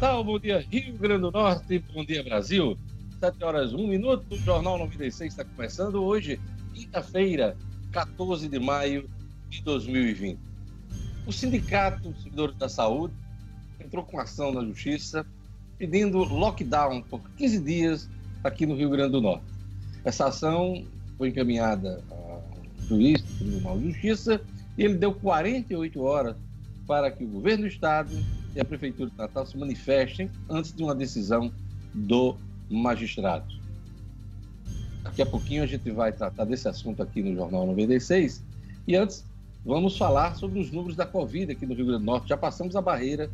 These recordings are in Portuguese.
Natal, bom dia Rio Grande do Norte, bom dia Brasil. 7 horas 1 minuto, o Jornal 96 está começando hoje, quinta-feira, 14 de maio de 2020. O Sindicato dos Servidores da Saúde entrou com ação na Justiça pedindo lockdown por 15 dias aqui no Rio Grande do Norte. Essa ação foi encaminhada ao juiz do Tribunal de Justiça e ele deu 48 horas para que o governo do Estado e a Prefeitura de Natal se manifestem antes de uma decisão do magistrado. Daqui a pouquinho a gente vai tratar desse assunto aqui no Jornal 96. E antes, vamos falar sobre os números da Covid aqui no Rio Grande do Norte. Já passamos a barreira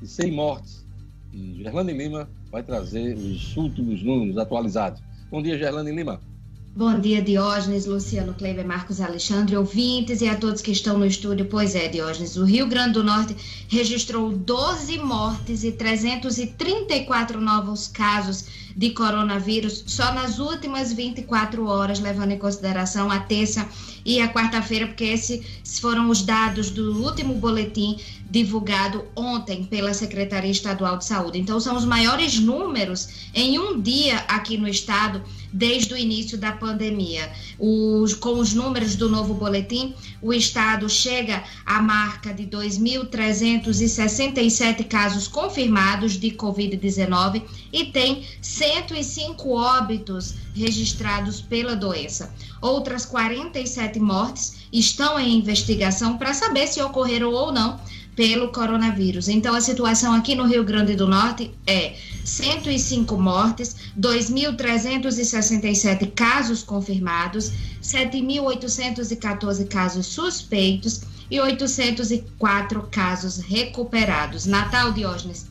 de 100 mortes. E Gerlane Lima vai trazer os últimos números atualizados. Bom dia, Gerlane Lima. Bom dia, Diógenes, Luciano Kleber, Marcos Alexandre, ouvintes e a todos que estão no estúdio. Pois é, Diógenes, o Rio Grande do Norte registrou 12 mortes e 334 novos casos de coronavírus só nas últimas 24 horas, levando em consideração a terça e a quarta-feira, porque esses foram os dados do último boletim divulgado ontem pela Secretaria Estadual de Saúde. Então, são os maiores números em um dia aqui no estado desde o início da pandemia. Os, com os números do novo boletim, o estado chega à marca de 2.367 casos confirmados de Covid-19 e tem 105 óbitos registrados pela doença. Outras 47 mortes estão em investigação para saber se ocorreram ou não pelo coronavírus. Então, a situação aqui no Rio Grande do Norte é 105 mortes, 2.367 casos confirmados, 7.814 casos suspeitos e 804 casos recuperados. Natal Diógenes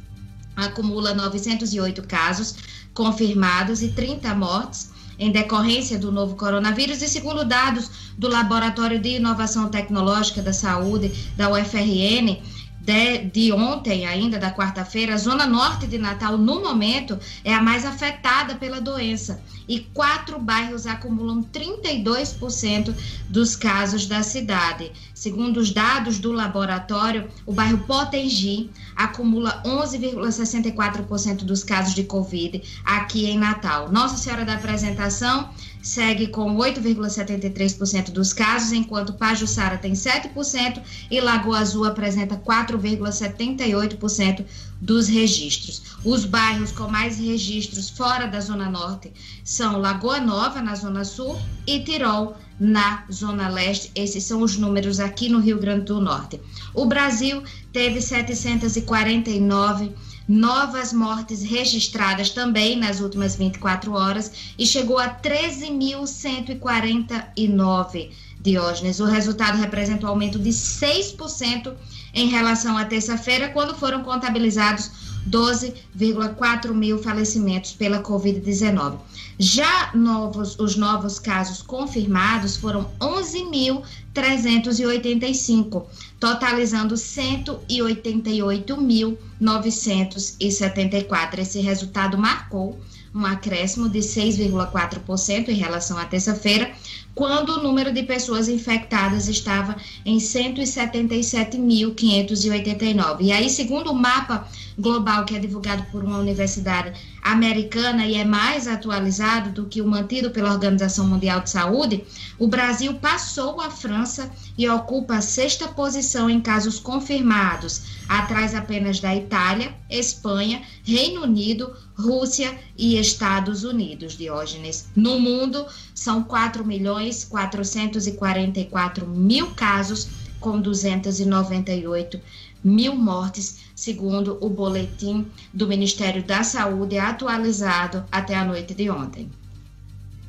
acumula 908 casos confirmados e 30 mortes em decorrência do novo coronavírus e segundo dados do Laboratório de Inovação Tecnológica da Saúde da UFRN, de, de ontem, ainda da quarta-feira, a zona norte de Natal, no momento, é a mais afetada pela doença. E quatro bairros acumulam 32% dos casos da cidade. Segundo os dados do laboratório, o bairro Potengi acumula 11,64% dos casos de Covid aqui em Natal. Nossa Senhora da Apresentação segue com 8,73% dos casos, enquanto Pajuçara tem 7% e Lagoa Azul apresenta 4,78% dos registros. Os bairros com mais registros fora da Zona Norte são Lagoa Nova, na Zona Sul, e Tirol, na Zona Leste. Esses são os números aqui no Rio Grande do Norte. O Brasil teve 749 novas mortes registradas também nas últimas 24 horas e chegou a 13.149 Diógenes. O resultado representa um aumento de 6% em relação à terça-feira, quando foram contabilizados 12,4 mil falecimentos pela Covid-19. Já novos, os novos casos confirmados foram 11.385, totalizando 188.974. Esse resultado marcou um acréscimo de 6,4% em relação à terça-feira, quando o número de pessoas infectadas estava em 177.589. E aí, segundo o mapa global que é divulgado por uma universidade americana e é mais atualizado do que o mantido pela Organização Mundial de Saúde, o Brasil passou a França e ocupa a sexta posição em casos confirmados, atrás apenas da Itália, Espanha, Reino Unido, Rússia e Estados Unidos, Diógenes. No mundo, são 4 milhões 444 mil casos, com 298 mil mortes, segundo o boletim do Ministério da Saúde atualizado até a noite de ontem.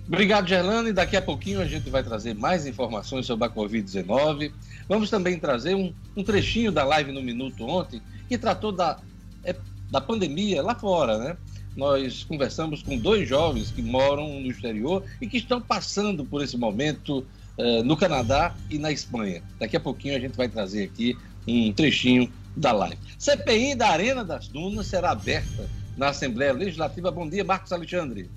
Obrigado, Gerlane. Daqui a pouquinho a gente vai trazer mais informações sobre a Covid-19. Vamos também trazer um, um, trechinho da live no Minuto ontem, que tratou da, é, da pandemia lá fora, né? Nós conversamos com dois jovens que moram no exterior e que estão passando por esse momento uh, no Canadá e na Espanha. Daqui a pouquinho a gente vai trazer aqui um trechinho da live. CPI da Arena das Dunas será aberta na Assembleia Legislativa. Bom dia, Marcos Alexandre.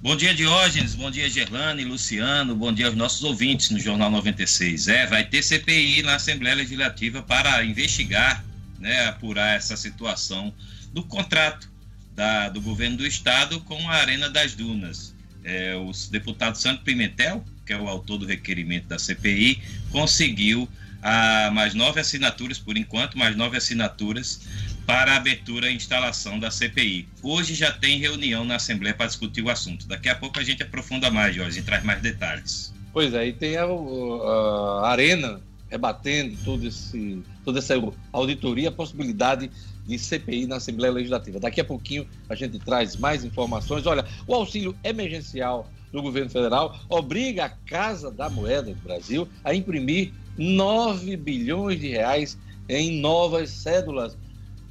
Bom dia, Diógenes. Bom dia, Gerlane, Luciano. Bom dia aos nossos ouvintes no Jornal 96. É, vai ter CPI na Assembleia Legislativa para investigar, né, apurar essa situação do contrato da, do governo do estado com a Arena das Dunas. É, o deputado Santo Pimentel, que é o autor do requerimento da CPI, conseguiu a, mais nove assinaturas, por enquanto, mais nove assinaturas para a abertura e instalação da CPI. Hoje já tem reunião na Assembleia para discutir o assunto. Daqui a pouco a gente aprofunda mais, Jorge, e traz mais detalhes. Pois é, e tem a, a Arena rebatendo todo esse, toda essa auditoria, a possibilidade de CPI na Assembleia Legislativa. Daqui a pouquinho a gente traz mais informações. Olha, o auxílio emergencial do governo federal obriga a Casa da Moeda do Brasil a imprimir 9 bilhões de reais em novas cédulas.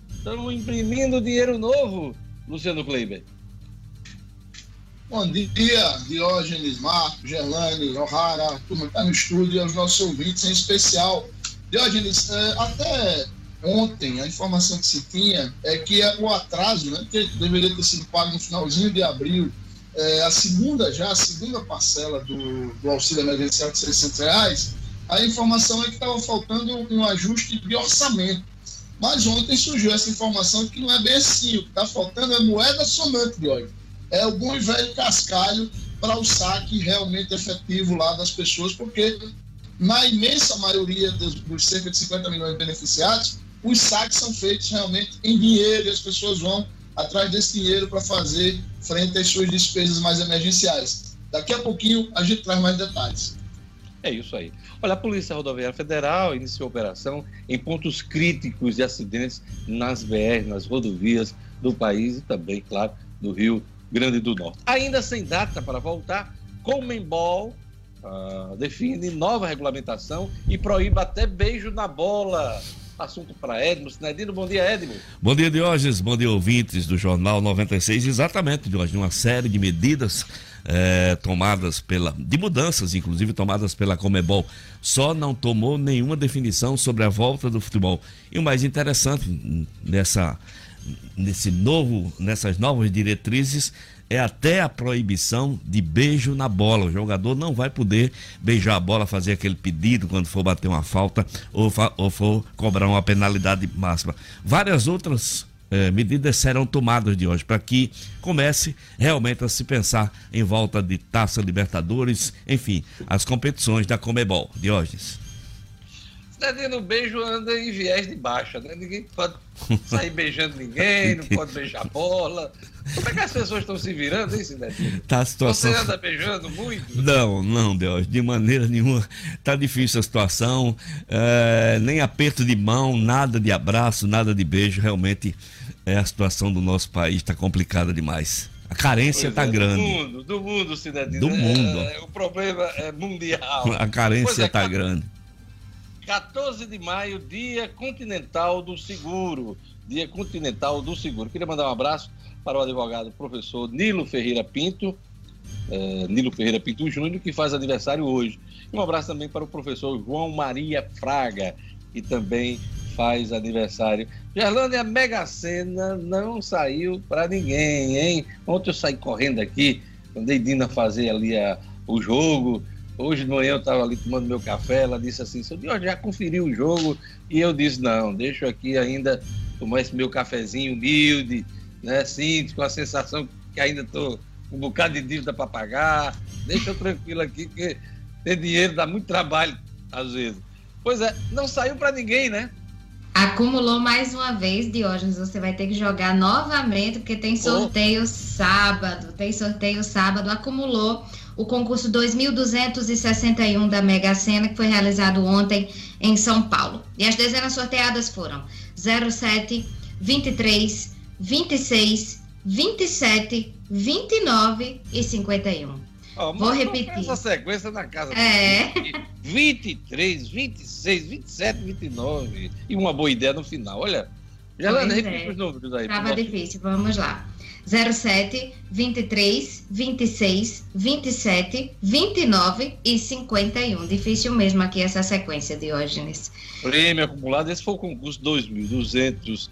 Estão imprimindo dinheiro novo, Luciano Kleiber. Bom dia, Diógenes, Marcos, Gerlane, O'Hara, turma está no estúdio e aos nossos ouvintes em especial. Diógenes, é, até ontem a informação que se tinha é que o atraso, né, que deveria ter sido pago no finalzinho de abril, é, a segunda já, a segunda parcela do, do auxílio emergencial de 600 reais, a informação é que estava faltando um ajuste de orçamento. Mas ontem surgiu essa informação que não é bem assim, o que está faltando é moeda somante de óleo é o bom e velho cascalho para o saque realmente efetivo lá das pessoas, porque na imensa maioria dos, dos cerca de 50 milhões de beneficiados, os saques são feitos realmente em dinheiro e as pessoas vão atrás desse dinheiro para fazer frente às suas despesas mais emergenciais. Daqui a pouquinho a gente traz mais detalhes. É isso aí. Olha, a Polícia Rodoviária Federal iniciou operação em pontos críticos de acidentes nas BR, nas rodovias do país e também, claro, do Rio Grande do Norte. Ainda sem data para voltar, Comembol uh, define nova regulamentação e proíbe até beijo na bola. Assunto para Edmo Sinedino. Bom dia, Edmo. Bom dia, Diógenes. Bom dia, ouvintes do Jornal 96. Exatamente, Diógenes. Uma série de medidas é, tomadas pela. de mudanças, inclusive tomadas pela Comebol. Só não tomou nenhuma definição sobre a volta do futebol. E o mais interessante nessa nesse novo, nessas novas diretrizes é até a proibição de beijo na bola. O jogador não vai poder beijar a bola, fazer aquele pedido quando for bater uma falta ou, ou for cobrar uma penalidade máxima. Várias outras eh, medidas serão tomadas de hoje para que comece realmente a se pensar em volta de Taça Libertadores, enfim, as competições da Comebol. Diógenes. Cidadino beijo anda em viés de baixa, né? Ninguém pode sair beijando ninguém, não pode beijar bola. Como é que as pessoas estão se virando, hein, Cidadino? Tá a situação... Você anda beijando muito? Não, não, Deus, de maneira nenhuma. Tá difícil a situação, é, nem aperto de mão, nada de abraço, nada de beijo. Realmente, é, a situação do nosso país está complicada demais. A carência está é, grande. Do mundo, do mundo, Cidadino. Do mundo. É, o problema é mundial. A carência está é, grande 14 de maio, Dia Continental do Seguro. Dia Continental do Seguro. Queria mandar um abraço para o advogado professor Nilo Ferreira Pinto, é, Nilo Ferreira Pinto Júnior, que faz aniversário hoje. E um abraço também para o professor João Maria Fraga, que também faz aniversário. Gerlane, a Mega Sena não saiu para ninguém, hein? Ontem eu saí correndo aqui, andei Dina fazer ali a, o jogo, Hoje de manhã eu estava ali tomando meu café, ela disse assim, seu Deus, já conferiu o jogo? E eu disse, não, deixa aqui ainda tomar esse meu cafezinho humilde, né, assim, com a sensação que ainda estou com um bocado de dívida para pagar, deixa eu tranquilo aqui, que ter dinheiro dá muito trabalho, às vezes. Pois é, não saiu para ninguém, né? Acumulou mais uma vez, Diógenes. Você vai ter que jogar novamente, porque tem sorteio oh. sábado. Tem sorteio sábado. Acumulou o concurso 2261 da Mega Sena, que foi realizado ontem em São Paulo. E as dezenas sorteadas foram 07, 23, 26, 27, 29 e 51. Oh, Vou repetir. Essa sequência na casa. É. 23, 26, 27, 29. E uma boa ideia no final. Olha, Gelana, repete é. os números aí. Estava difícil, vamos lá. 07, 23, 26, 27, 29 e 51. Difícil mesmo aqui essa sequência, Diógenes. Prêmio acumulado, esse foi o concurso 2.200,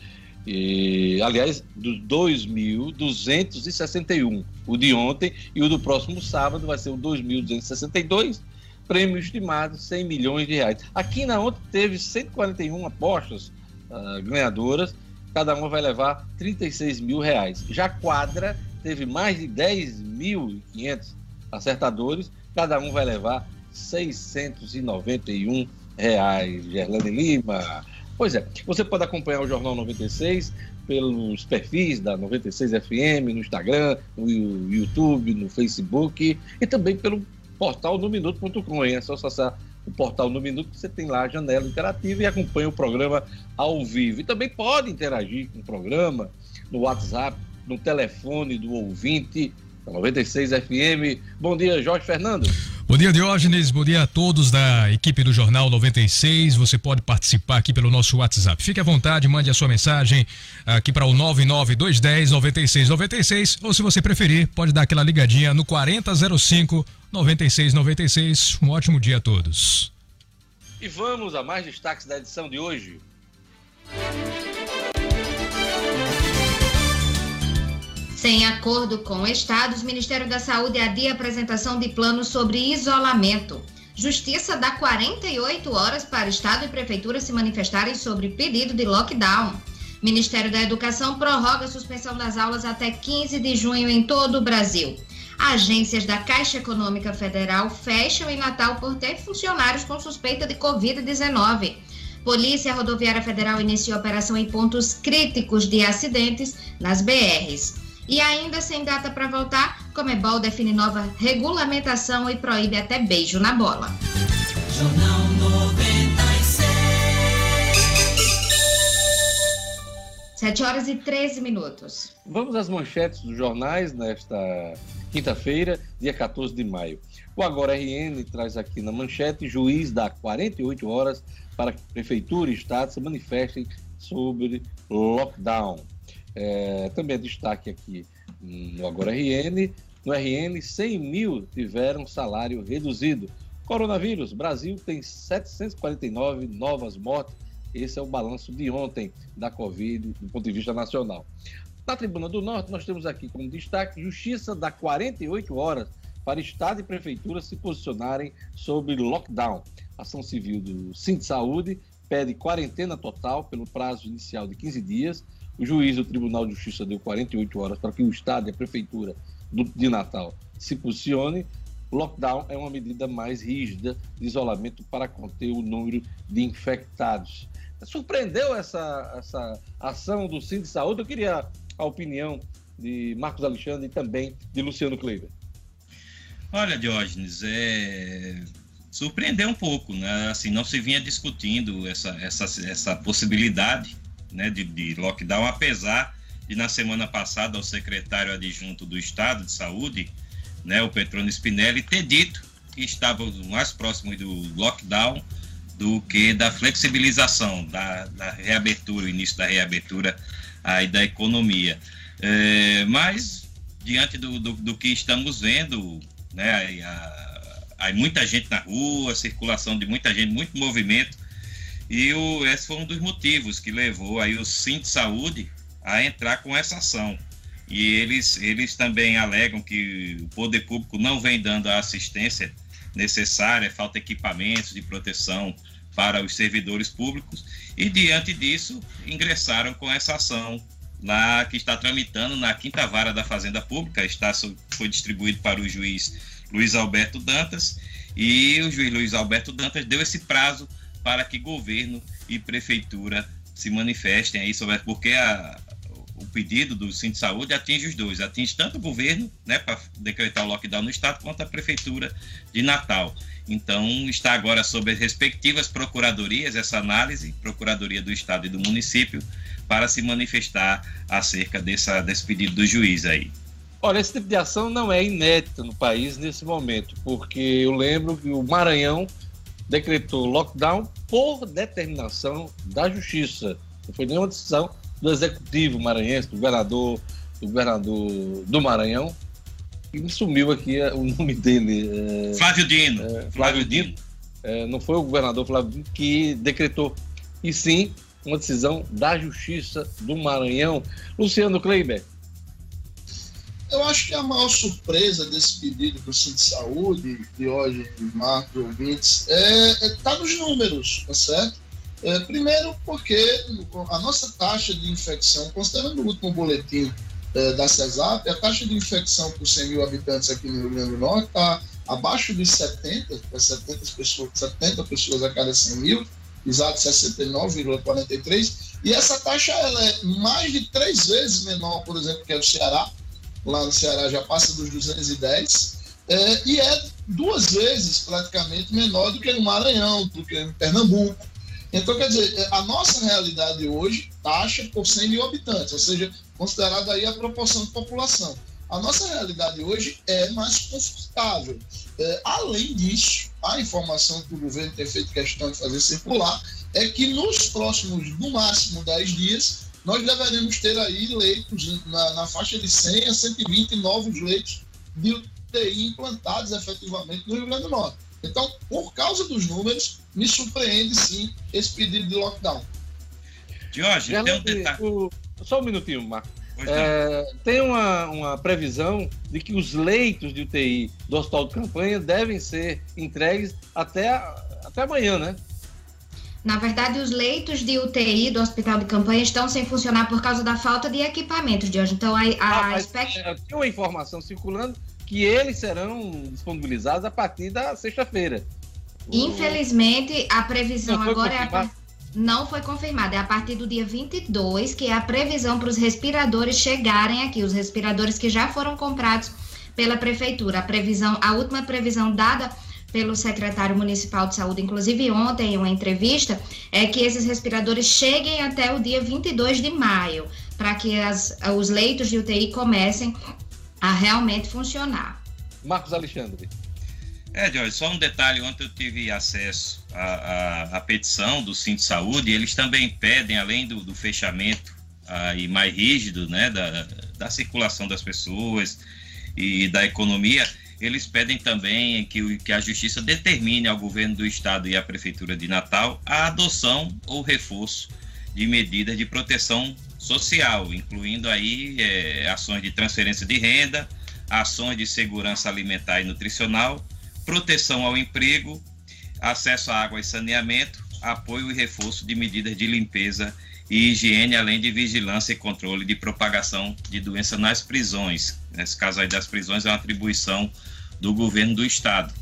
e, aliás, do 2.261, o de ontem, e o do próximo sábado vai ser o 2.262, prêmio estimado 100 milhões de reais. Aqui na ontem teve 141 apostas uh, ganhadoras, cada uma vai levar 36 mil reais. Já quadra teve mais de 10.500 acertadores, cada um vai levar 691 reais. Gerlane Lima. Pois é, você pode acompanhar o Jornal 96 pelos perfis da 96 FM no Instagram, no YouTube, no Facebook e também pelo portal no minuto.com. É só acessar o portal no Minuto, você tem lá a janela interativa e acompanha o programa ao vivo. E também pode interagir com o programa no WhatsApp, no telefone do ouvinte, 96 FM. Bom dia, Jorge Fernando. Bom dia, Diógenes. Bom dia a todos da equipe do Jornal 96. Você pode participar aqui pelo nosso WhatsApp. Fique à vontade, mande a sua mensagem aqui para o 99210 9696 ou se você preferir, pode dar aquela ligadinha no 4005 9696. Um ótimo dia a todos. E vamos a mais destaques da edição de hoje. Sem acordo com estados, Ministério da Saúde adia apresentação de planos sobre isolamento. Justiça dá 48 horas para Estado e Prefeitura se manifestarem sobre pedido de lockdown. Ministério da Educação prorroga a suspensão das aulas até 15 de junho em todo o Brasil. Agências da Caixa Econômica Federal fecham em Natal por ter funcionários com suspeita de Covid-19. Polícia Rodoviária Federal inicia operação em pontos críticos de acidentes nas BRs. E ainda sem data para voltar, Comebol define nova regulamentação e proíbe até beijo na bola. Jornal 96. 7 horas e 13 minutos. Vamos às manchetes dos jornais nesta quinta-feira, dia 14 de maio. O Agora RN traz aqui na manchete: juiz dá 48 horas para que prefeitura e estado se manifestem sobre lockdown. É, também é destaque aqui no Agora RN. No RN, 100 mil tiveram salário reduzido. Coronavírus, Brasil tem 749 novas mortes. Esse é o balanço de ontem da Covid do ponto de vista nacional. Na Tribuna do Norte, nós temos aqui como destaque: Justiça dá 48 horas para Estado e Prefeitura se posicionarem sobre lockdown. Ação civil do Cinto Saúde pede quarentena total pelo prazo inicial de 15 dias o juiz do Tribunal de Justiça deu 48 horas para que o Estado e a Prefeitura de Natal se posicione. Lockdown é uma medida mais rígida de isolamento para conter o número de infectados. Surpreendeu essa, essa ação do Cinto de Saúde? Eu queria a opinião de Marcos Alexandre e também de Luciano Kleiber. Olha, Diógenes, é... surpreendeu um pouco, né? Assim, não se vinha discutindo essa, essa, essa possibilidade né, de, de lockdown, apesar de na semana passada o secretário adjunto do Estado de Saúde, né, o Petrone Spinelli, ter dito que estava mais próximo do lockdown do que da flexibilização, da, da reabertura, o início da reabertura aí da economia. É, mas, diante do, do, do, que estamos vendo, né, aí, a, muita gente na rua, circulação de muita gente, muito movimento, e o, esse foi um dos motivos que levou aí o Sim de Saúde a entrar com essa ação. E eles, eles também alegam que o poder público não vem dando a assistência necessária, falta equipamentos de proteção para os servidores públicos. E diante disso, ingressaram com essa ação lá que está tramitando na quinta vara da Fazenda Pública, está foi distribuído para o juiz Luiz Alberto Dantas e o juiz Luiz Alberto Dantas deu esse prazo para que governo e prefeitura se manifestem aí sobre porque a, o pedido do Cinto de Saúde atinge os dois, atinge tanto o governo, né, para decretar o lockdown no estado, quanto a prefeitura de Natal. Então, está agora sob as respectivas procuradorias essa análise, Procuradoria do Estado e do município, para se manifestar acerca dessa, desse pedido do juiz aí. Olha, esse tipo de ação não é inédita no país nesse momento, porque eu lembro que o Maranhão decretou lockdown por determinação da Justiça. Não foi nenhuma decisão do Executivo maranhense, do governador, do governador do Maranhão. E me sumiu aqui o nome dele. É, Flávio Dino. É, Flávio, Flávio Dino. Dino. É, não foi o governador Flávio Dino que decretou, e sim uma decisão da Justiça do Maranhão. Luciano Kleiber, eu acho que a maior surpresa desse pedido para o Centro de Saúde, de hoje, Marcos, ouvintes, é, é tá nos números, tá certo? É, primeiro, porque a nossa taxa de infecção, considerando o último boletim é, da CESAP, a taxa de infecção por 100 mil habitantes aqui no Rio Grande do Norte está abaixo de 70, 70 pessoas, 70 pessoas a cada 100 mil, exato 69,43, e essa taxa ela é mais de três vezes menor, por exemplo, que é o Ceará, lá no Ceará já passa dos 210, é, e é duas vezes praticamente menor do que no Maranhão, do que em Pernambuco. Então, quer dizer, a nossa realidade hoje, taxa por 100 mil habitantes, ou seja, considerada aí a proporção de população. A nossa realidade hoje é mais confortável. É, além disso, a informação que o governo tem feito questão de fazer circular é que nos próximos, no máximo, 10 dias, nós deveremos ter aí leitos na, na faixa de 100 a 120 novos leitos de UTI implantados efetivamente no Rio Grande do Norte. Então, por causa dos números, me surpreende sim esse pedido de lockdown. Jorge, tem um detalhe. O... Só um minutinho, Marco. É, tem uma, uma previsão de que os leitos de UTI do hospital de campanha devem ser entregues até, até amanhã, né? Na verdade, os leitos de UTI do hospital de campanha estão sem funcionar por causa da falta de equipamentos de hoje. Então, a, a ah, expect... É, tem uma informação circulando que eles serão disponibilizados a partir da sexta-feira. Infelizmente, a previsão agora é a, não foi confirmada. É a partir do dia 22 que é a previsão para os respiradores chegarem aqui, os respiradores que já foram comprados pela prefeitura. A previsão, a última previsão dada pelo secretário municipal de saúde, inclusive ontem em uma entrevista, é que esses respiradores cheguem até o dia 22 de maio, para que as, os leitos de UTI comecem a realmente funcionar. Marcos Alexandre. É, Jorge, só um detalhe, ontem eu tive acesso à, à, à petição do Cinto Saúde, e eles também pedem, além do, do fechamento aí mais rígido, né, da, da circulação das pessoas e da economia, eles pedem também que, que a Justiça determine ao governo do Estado e à Prefeitura de Natal a adoção ou reforço de medidas de proteção social, incluindo aí é, ações de transferência de renda, ações de segurança alimentar e nutricional, proteção ao emprego, acesso à água e saneamento, apoio e reforço de medidas de limpeza e higiene, além de vigilância e controle de propagação de doença nas prisões. Nesse caso aí das prisões é uma atribuição do governo do estado.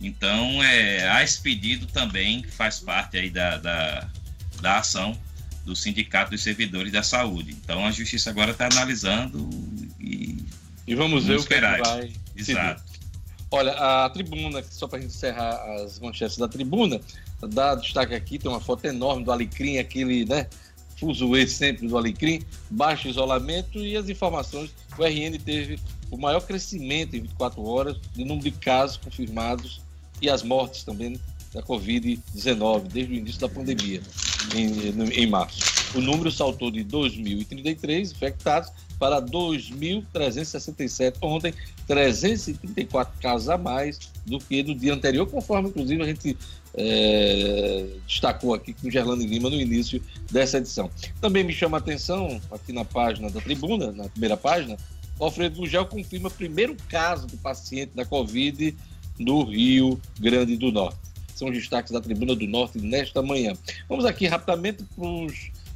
Então, é, a esse pedido também faz parte aí da, da, da ação do Sindicato dos Servidores da Saúde. Então a justiça agora está analisando e. E vamos, vamos ver esperar. o que, vai. Exato. Olha, a tribuna, só para encerrar as manchetes da tribuna, dá destaque aqui, tem uma foto enorme do Alecrim, aquele, né? Fuzuê sempre do Alecrim, baixo isolamento e as informações. O RN teve o maior crescimento em 24 horas do número de casos confirmados e as mortes também da Covid-19, desde o início da pandemia, em, em março. O número saltou de 2.033 infectados para 2.367 ontem, 334 casos a mais do que no dia anterior, conforme inclusive a gente é, destacou aqui com Gerlando Lima no início dessa edição. Também me chama a atenção, aqui na página da tribuna, na primeira página, Alfredo Gugel confirma o primeiro caso do paciente da Covid no Rio Grande do Norte são os destaques da Tribuna do Norte nesta manhã. Vamos aqui rapidamente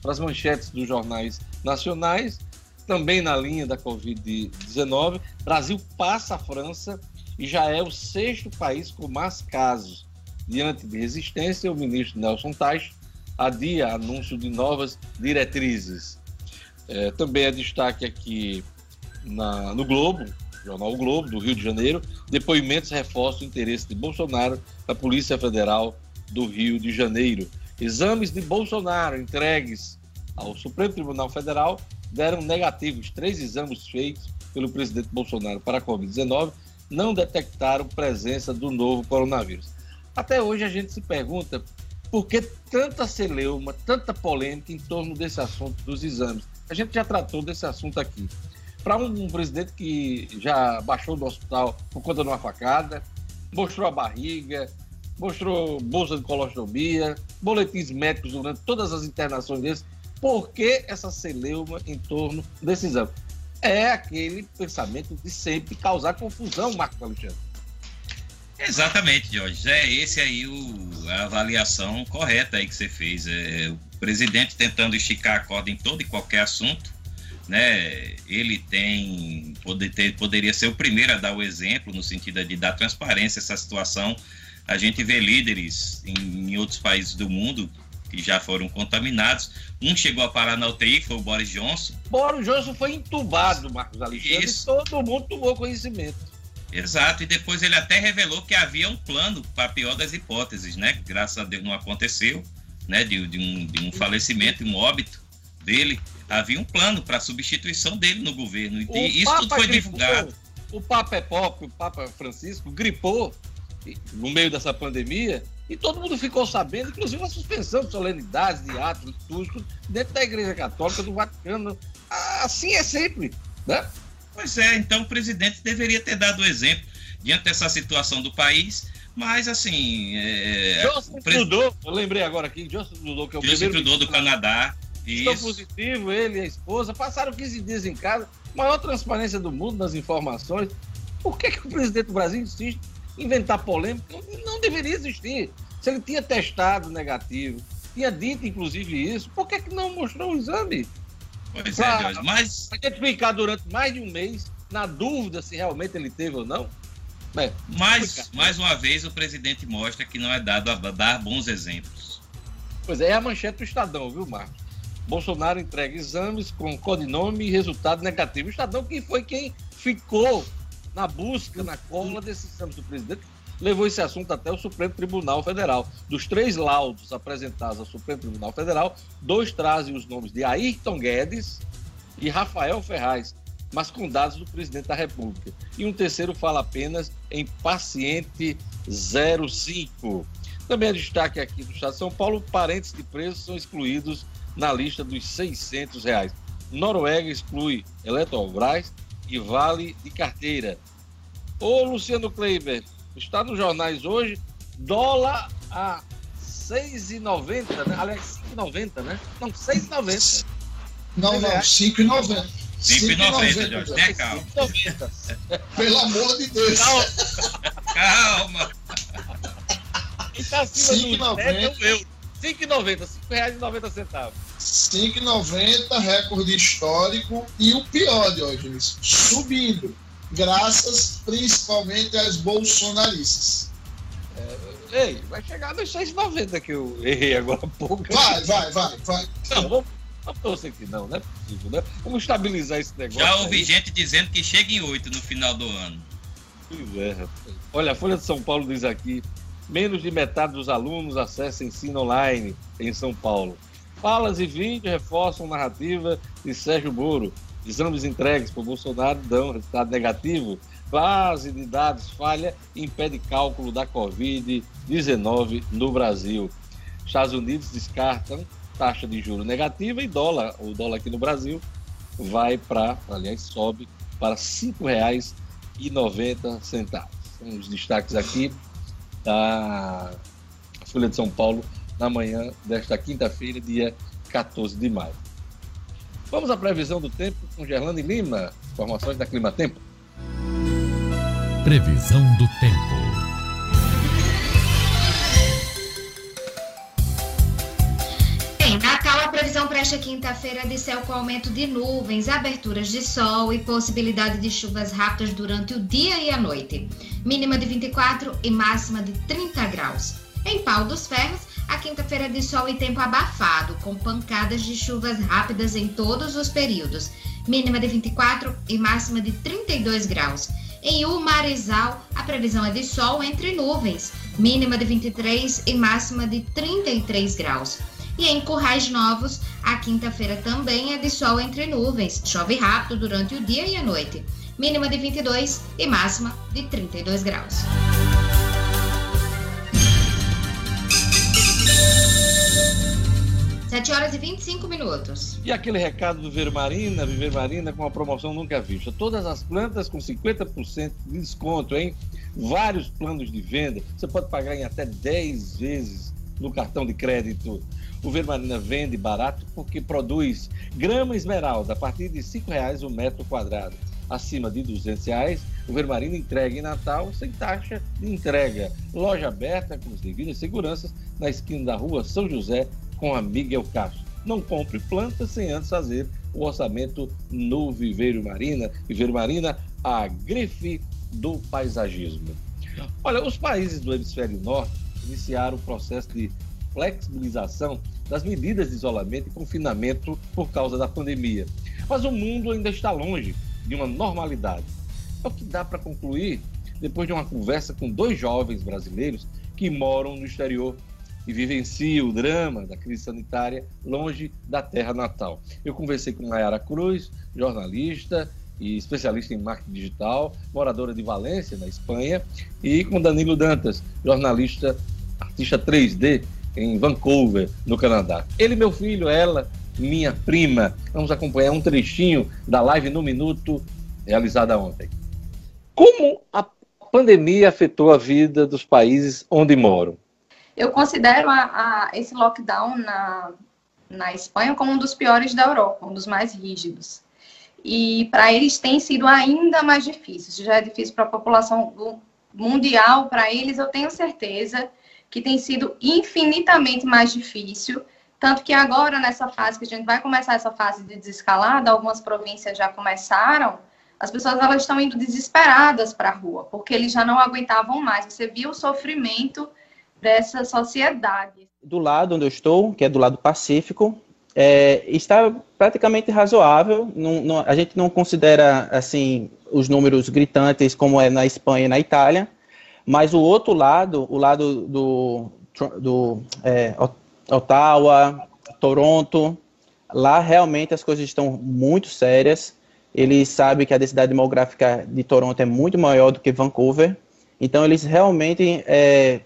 para as manchetes dos jornais nacionais, também na linha da Covid-19. Brasil passa a França e já é o sexto país com mais casos. Diante de resistência, o ministro Nelson Tais adia anúncio de novas diretrizes. É, também é destaque aqui na, no Globo, jornal o Globo, do Rio de Janeiro, depoimentos reforçam o interesse de Bolsonaro na Polícia Federal do Rio de Janeiro. Exames de Bolsonaro entregues ao Supremo Tribunal Federal deram negativos. Três exames feitos pelo presidente Bolsonaro para a Covid-19 não detectaram presença do novo coronavírus. Até hoje a gente se pergunta por que tanta celeuma, tanta polêmica em torno desse assunto dos exames. A gente já tratou desse assunto aqui para um, um, presidente que já baixou do hospital por conta de uma facada, mostrou a barriga, mostrou bolsa de colostomia, boletins médicos durante todas as internações deles. Por que essa celeuma em torno desse exame? É aquele pensamento de sempre causar confusão, Marcos Alexandre. Exatamente, Jorge. É esse aí o, a avaliação correta aí que você fez. É, o presidente tentando esticar a corda em todo e qualquer assunto, né? Ele tem poder ter, poderia ser o primeiro a dar o exemplo no sentido de dar transparência a essa situação. A gente vê líderes em, em outros países do mundo que já foram contaminados. Um chegou a parar na UTI, foi o Boris Johnson. Boris Johnson foi entubado, Marcos Alexandre, Isso. todo mundo tomou conhecimento. Exato, e depois ele até revelou que havia um plano para pior das hipóteses, né? Graças a Deus não aconteceu, né? De, de, um, de um falecimento, um óbito dele. Havia um plano para a substituição dele no governo. E isso tudo foi gripou, divulgado. O Papa é pop, o Papa Francisco gripou no meio dessa pandemia e todo mundo ficou sabendo, inclusive a suspensão de solenidades, de atos litúrgicos dentro da Igreja Católica do Vaticano. Assim é sempre, né? Pois é, então o presidente deveria ter dado o exemplo diante dessa situação do país, mas assim. É, Justin pres... Trudeau, eu lembrei agora aqui, Justin Trudeau, que é o Justin primeiro. Trudeau do Canadá. Estou positivo, ele e a esposa passaram 15 dias em casa, maior transparência do mundo nas informações. Por que, que o presidente do Brasil insiste em inventar polêmica? Não, não deveria existir. Se ele tinha testado negativo, tinha dito inclusive isso, por que, que não mostrou o exame? Pois pra, é, Jorge, mas. Pra gente ficar durante mais de um mês na dúvida se realmente ele teve ou não. É, mas, mais uma vez, o presidente mostra que não é dado a dar bons exemplos. Pois é, é a manchete do Estadão, viu, Marcos? Bolsonaro entrega exames com codinome e resultado negativo. O Estadão que foi quem ficou na busca, na cola desses exames do presidente, levou esse assunto até o Supremo Tribunal Federal. Dos três laudos apresentados ao Supremo Tribunal Federal, dois trazem os nomes de Ayrton Guedes e Rafael Ferraz, mas com dados do presidente da República. E um terceiro fala apenas em paciente 05. Também é destaque aqui do Estado de São Paulo: parentes de presos são excluídos na lista dos 600 reais. Noruega exclui Eletrobras e Vale de Carteira. Ô Luciano Kleiber, está nos jornais hoje, dólar a 6,90, né? Aliás, 5,90, né? Não, 6,90. Não, não, 5,90. 5,90, Jorge. Tenha calma. Pelo amor de Deus. Calma. calma. Quem está acima do é o euro. 5,90, R$ 5,90. 5,90, recorde histórico. E o pior, Diógenes, subindo graças principalmente às bolsonaristas. É, ei, vai chegar nos 6,90 que eu errei agora há pouco. Vai, vai, vai, vai. Não, vamos, vamos torcer que não, não é possível, né? Vamos estabilizar esse negócio. Já ouvi aí. gente dizendo que chega em 8 no final do ano. Pois é, rapaz. Olha, a Folha de São Paulo diz aqui: menos de metade dos alunos acessa ensino online em São Paulo. Falas e vídeos reforçam narrativa de Sérgio Moro exames entregues por Bolsonaro dão resultado negativo. Base de dados falha e impede cálculo da Covid-19 no Brasil. Estados Unidos descartam taxa de juro negativa e dólar, o dólar aqui no Brasil vai para, aliás, sobe para R$ 5,90. São os destaques aqui da Folha de São Paulo na manhã desta quinta-feira, dia 14 de maio. Vamos à previsão do tempo com Gerlane Lima, informações da Clima Tempo. Previsão do tempo. Em Natal, a previsão para esta quinta-feira é de céu com aumento de nuvens, aberturas de sol e possibilidade de chuvas rápidas durante o dia e a noite. Mínima de 24 e máxima de 30 graus. Em Pau dos Ferros, a quinta-feira de sol e tempo abafado, com pancadas de chuvas rápidas em todos os períodos, mínima de 24 e máxima de 32 graus. Em Umarizal, a previsão é de sol entre nuvens, mínima de 23 e máxima de 33 graus. E em Currais Novos, a quinta-feira também é de sol entre nuvens, chove rápido durante o dia e a noite, mínima de 22 e máxima de 32 graus. 7 horas e 25 minutos. E aquele recado do Viver Marina, Viver Marina com uma promoção nunca vista. Todas as plantas com 50% de desconto, hein? Vários planos de venda. Você pode pagar em até 10 vezes no cartão de crédito. O Vermarina vende barato porque produz grama esmeralda a partir de R$ reais o metro quadrado. Acima de R$ reais, O Vermarina entrega em Natal sem taxa de entrega. Loja aberta com as devidas seguranças na esquina da rua São José com a Miguel Castro. Não compre plantas sem antes fazer o orçamento no Viveiro Marina. Viveiro Marina, a grife do paisagismo. Olha, os países do hemisfério norte iniciaram o processo de flexibilização das medidas de isolamento e confinamento por causa da pandemia. Mas o mundo ainda está longe de uma normalidade. É o que dá para concluir depois de uma conversa com dois jovens brasileiros que moram no exterior e vivenciam o drama da crise sanitária longe da terra natal. Eu conversei com Mayara Cruz, jornalista e especialista em marketing digital, moradora de Valência, na Espanha, e com Danilo Dantas, jornalista, artista 3D em Vancouver, no Canadá. Ele, meu filho, ela, minha prima. Vamos acompanhar um trechinho da live no minuto realizada ontem. Como a pandemia afetou a vida dos países onde moram? Eu considero a, a, esse lockdown na, na Espanha como um dos piores da Europa, um dos mais rígidos. E para eles tem sido ainda mais difícil. Já é difícil para a população mundial, para eles eu tenho certeza que tem sido infinitamente mais difícil. Tanto que agora, nessa fase que a gente vai começar essa fase de desescalada, algumas províncias já começaram, as pessoas elas estão indo desesperadas para a rua, porque eles já não aguentavam mais. Você viu o sofrimento dessa sociedade. Do lado onde eu estou, que é do lado pacífico, é, está praticamente razoável. Não, não, a gente não considera assim os números gritantes como é na Espanha e na Itália, mas o outro lado, o lado do, do é, Ottawa, Toronto, lá realmente as coisas estão muito sérias. Eles sabem que a densidade demográfica de Toronto é muito maior do que Vancouver, então eles realmente é,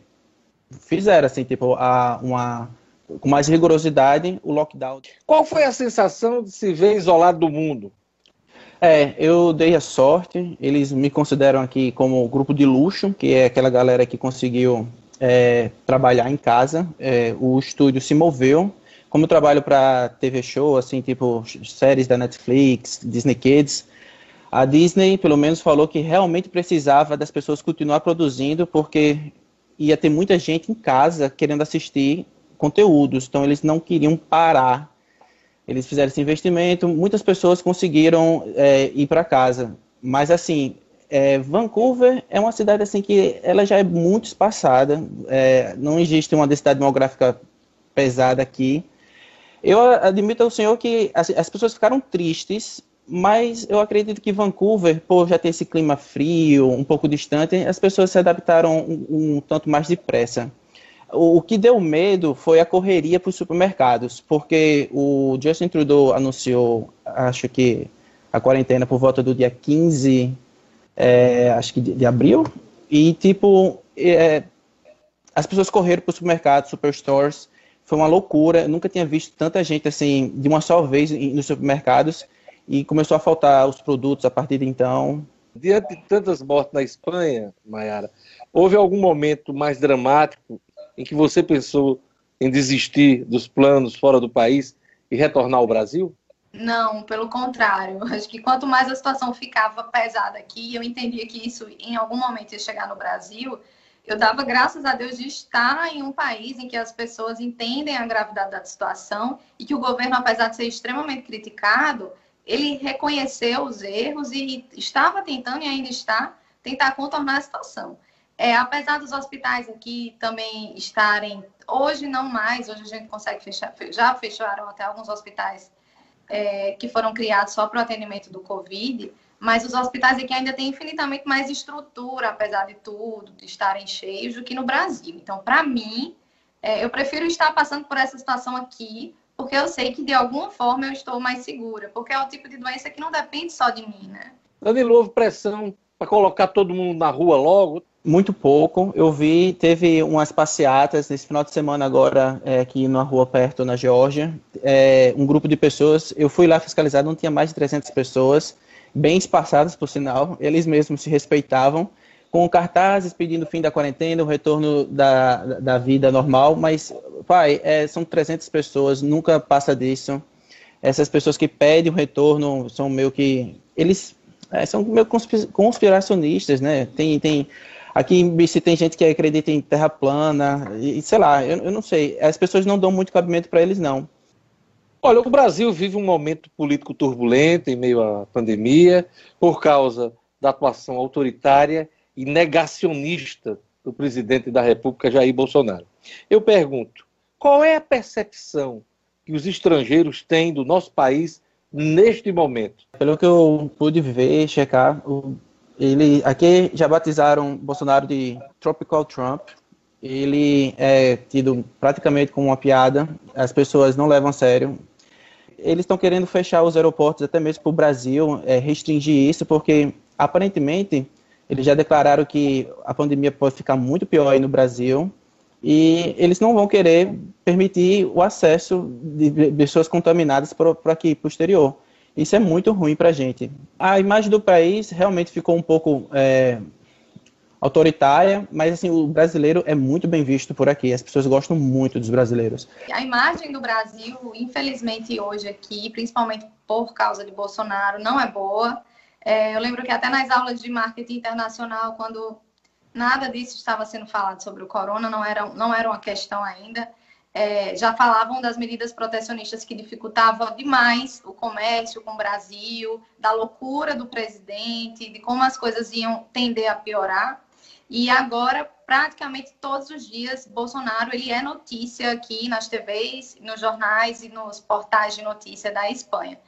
fizeram assim, tipo, a, uma com mais rigorosidade o lockdown. Qual foi a sensação de se ver isolado do mundo? É, eu dei a sorte. Eles me consideram aqui como grupo de luxo, que é aquela galera que conseguiu é, trabalhar em casa. É, o estúdio se moveu. Como eu trabalho para TV show, assim, tipo séries da Netflix, Disney Kids, a Disney, pelo menos, falou que realmente precisava das pessoas continuar produzindo, porque ia ter muita gente em casa querendo assistir conteúdos. Então, eles não queriam parar eles fizeram esse investimento, muitas pessoas conseguiram é, ir para casa. Mas assim, é, Vancouver é uma cidade assim que ela já é muito espaçada, é, não existe uma densidade demográfica pesada aqui. Eu admito ao senhor que as, as, pessoas ficaram tristes, mas eu acredito que Vancouver, por já ter esse clima frio, um pouco distante, as pessoas se adaptaram um, um tanto mais depressa. O que deu medo foi a correria para os supermercados, porque o Justin Trudeau anunciou, acho que a quarentena por volta do dia 15, é, acho que de, de, abril, e tipo, é, as pessoas correram para os supermercados, superstores, foi uma loucura, nunca tinha visto tanta gente assim, de uma só vez nos supermercados, e começou a faltar os produtos a partir de então. Diante de tantas mortes na Espanha, Mayara, houve algum momento mais dramático em que você pensou em desistir dos planos fora do país e retornar ao Brasil? Não, pelo contrário. Acho que quanto mais a situação ficava pesada aqui, eu entendia que isso em algum momento ia chegar no Brasil. Eu dava graças a Deus de estar em um país em que as pessoas entendem a gravidade da situação e que o governo, apesar de ser extremamente criticado, ele reconheceu os erros e estava tentando e ainda está tentar contornar a situação. É, apesar dos hospitais aqui também estarem, hoje não mais, hoje a gente consegue fechar, já fecharam até alguns hospitais é, que foram criados só para o atendimento do Covid, mas os hospitais aqui ainda têm infinitamente mais estrutura, apesar de tudo, de estarem cheios, do que no Brasil. Então, para mim, é, eu prefiro estar passando por essa situação aqui, porque eu sei que de alguma forma eu estou mais segura, porque é o tipo de doença que não depende só de mim, né? Danilo, houve pressão para colocar todo mundo na rua logo? Muito pouco. Eu vi, teve umas passeatas nesse final de semana agora, é, aqui na rua perto, na Geórgia. É, um grupo de pessoas, eu fui lá fiscalizar, não tinha mais de 300 pessoas, bem espaçadas, por sinal. Eles mesmos se respeitavam, com cartazes pedindo o fim da quarentena, o retorno da, da vida normal. Mas, pai, é, são 300 pessoas, nunca passa disso. Essas pessoas que pedem o retorno são meio que... Eles é, são meio conspiracionistas, né? Tem, tem, aqui em BC tem gente que acredita em terra plana, e sei lá, eu, eu não sei. As pessoas não dão muito cabimento para eles, não. Olha, o Brasil vive um momento político turbulento em meio à pandemia, por causa da atuação autoritária e negacionista do presidente da República, Jair Bolsonaro. Eu pergunto, qual é a percepção que os estrangeiros têm do nosso país neste momento? Pelo que eu pude ver, checar, ele aqui já batizaram Bolsonaro de Tropical Trump. Ele é tido praticamente como uma piada. As pessoas não levam a sério. Eles estão querendo fechar os aeroportos até mesmo para o Brasil, é, restringir isso, porque aparentemente eles já declararam que a pandemia pode ficar muito pior aí no Brasil e eles não vão querer permitir o acesso de pessoas contaminadas para aqui, para o exterior. Isso é muito ruim para a gente. A imagem do país realmente ficou um pouco é, autoritária, mas assim o brasileiro é muito bem visto por aqui. As pessoas gostam muito dos brasileiros. A imagem do Brasil, infelizmente hoje aqui, principalmente por causa de Bolsonaro, não é boa. É, eu lembro que até nas aulas de marketing internacional, quando nada disso estava sendo falado sobre o corona, não era, não era uma questão ainda. É, já falavam das medidas protecionistas que dificultavam demais o comércio com o Brasil, da loucura do presidente, de como as coisas iam tender a piorar. E agora, praticamente todos os dias, Bolsonaro ele é notícia aqui nas TVs, nos jornais e nos portais de notícia da Espanha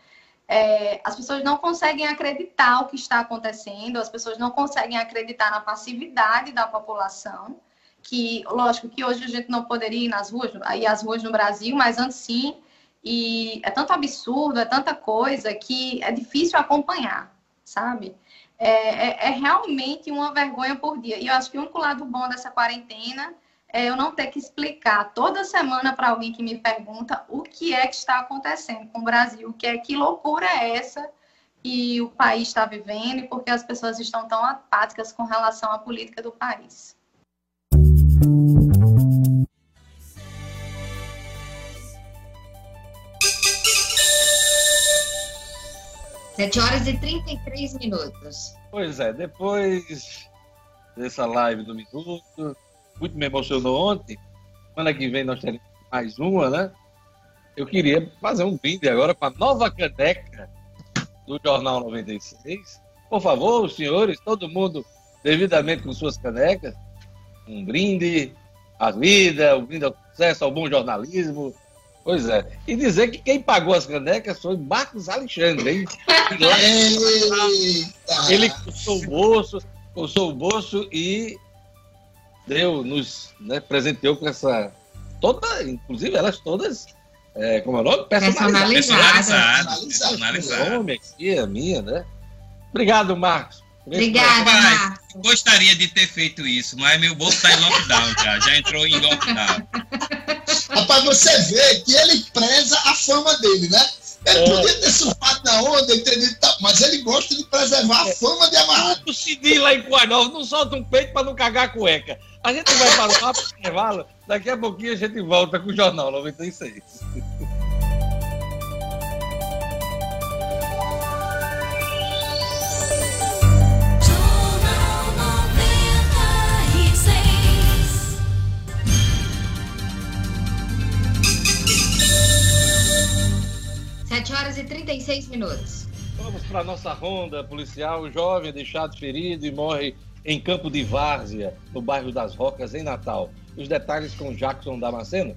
é, as pessoas não conseguem acreditar o que está acontecendo, as pessoas não conseguem acreditar na passividade da população, que, lógico, que hoje a gente não poderia ir nas ruas, ir às ruas no Brasil, mas antes sim, e é tanto absurdo, é tanta coisa que é difícil acompanhar, sabe? É, é, é realmente uma vergonha por dia. E eu acho que o único lado bom dessa quarentena é eu não ter que explicar toda semana para alguém que me pergunta o que é que está acontecendo com o Brasil, que é que loucura é essa que o país está vivendo e porque as pessoas estão tão apáticas com relação à política do país. Sete horas e 33 minutos. Pois é, depois dessa live do Minuto, muito me emocionou ontem. Semana que vem nós teremos mais uma, né? Eu queria fazer um brinde agora para a nova caneca do Jornal 96. Por favor, os senhores, todo mundo devidamente com suas canecas. Um brinde à vida, um brinde ao sucesso, ao bom jornalismo. Pois é. E dizer que quem pagou as canecas foi Marcos Alexandre, hein? Ele coçou o bolso, coçou o bolso e deu, nos né, presenteou com essa. Toda, inclusive elas todas. É, como é o nome? Personalizadas. Personalizadas. Aqui, a minha, né? Obrigado, Marcos. Obrigada, Marcos. Gostaria de ter feito isso, mas meu bolso está em lockdown já. Já entrou em lockdown. Rapaz, você vê que ele preza a fama dele, né? Ele é. podia ter surfado na onda, entendido, mas ele gosta de preservar a fama de amarrar. O Cidinho lá em Coanova não solta um peito para não cagar a cueca. A gente vai para o papo intervalo, daqui a pouquinho a gente volta com o Jornal 96. Sete horas e 36 minutos. Vamos para a nossa ronda policial. O jovem deixado ferido e morre em Campo de Várzea, no bairro das Rocas, em Natal. Os detalhes com Jackson Damasceno.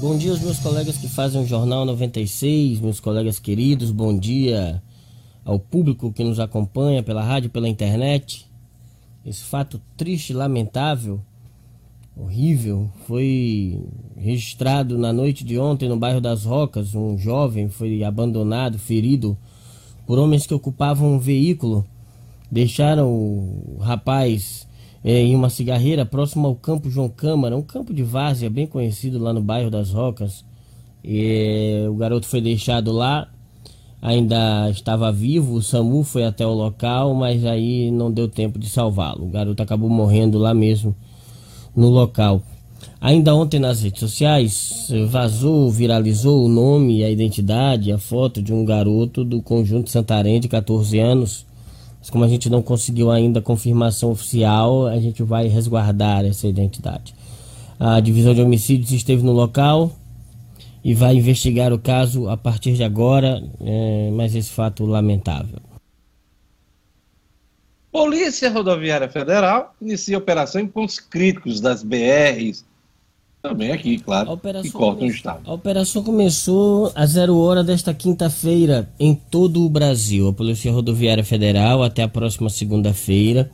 Bom dia aos meus colegas que fazem o Jornal 96, meus colegas queridos, bom dia ao público que nos acompanha pela rádio, pela internet. Esse fato triste, lamentável, horrível, foi registrado na noite de ontem no bairro das Rocas. Um jovem foi abandonado, ferido por homens que ocupavam um veículo deixaram o rapaz é, em uma cigarreira próximo ao campo João Câmara, um campo de várzea bem conhecido lá no bairro das Rocas. E, o garoto foi deixado lá, ainda estava vivo, o SAMU foi até o local, mas aí não deu tempo de salvá-lo. O garoto acabou morrendo lá mesmo no local. Ainda ontem nas redes sociais vazou, viralizou o nome, a identidade, a foto de um garoto do conjunto Santarém de 14 anos. Mas como a gente não conseguiu ainda confirmação oficial, a gente vai resguardar essa identidade. A divisão de homicídios esteve no local e vai investigar o caso a partir de agora, é, mas esse fato lamentável. Polícia Rodoviária Federal inicia operação em pontos críticos das BRs também aqui, claro, que cortam o Estado. A operação começou a zero hora desta quinta-feira em todo o Brasil. A Polícia Rodoviária Federal, até a próxima segunda-feira,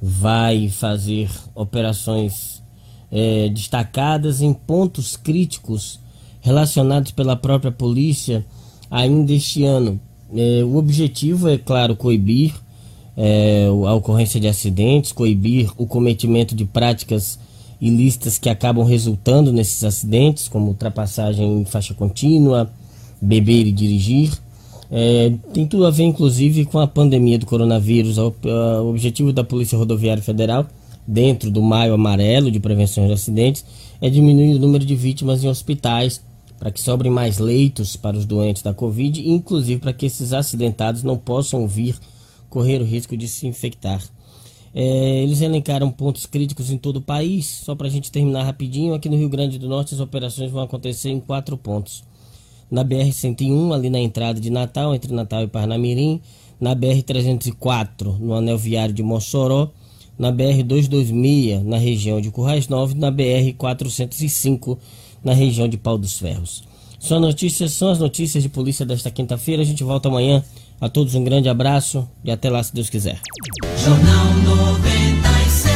vai fazer operações é, destacadas em pontos críticos relacionados pela própria polícia ainda este ano. É, o objetivo é, claro, coibir é, a ocorrência de acidentes, coibir o cometimento de práticas ilícitas que acabam resultando nesses acidentes, como ultrapassagem em faixa contínua, beber e dirigir. É, tem tudo a ver, inclusive, com a pandemia do coronavírus. O, o objetivo da Polícia Rodoviária Federal, dentro do Maio Amarelo de Prevenção de Acidentes, é diminuir o número de vítimas em hospitais, para que sobrem mais leitos para os doentes da Covid, inclusive para que esses acidentados não possam vir correr o risco de se infectar. É, eles elencaram pontos críticos em todo o país. Só para a gente terminar rapidinho, aqui no Rio Grande do Norte as operações vão acontecer em quatro pontos. Na BR-101, ali na entrada de Natal, entre Natal e Parnamirim. Na BR-304, no anel viário de Mossoró. Na BR-226, na região de Currais Novos. Na BR-405, na região de Pau dos Ferros. São notícias, são as notícias de polícia desta quinta-feira. A gente volta amanhã a todos um grande abraço e até lá, se Deus quiser. Jornal 96.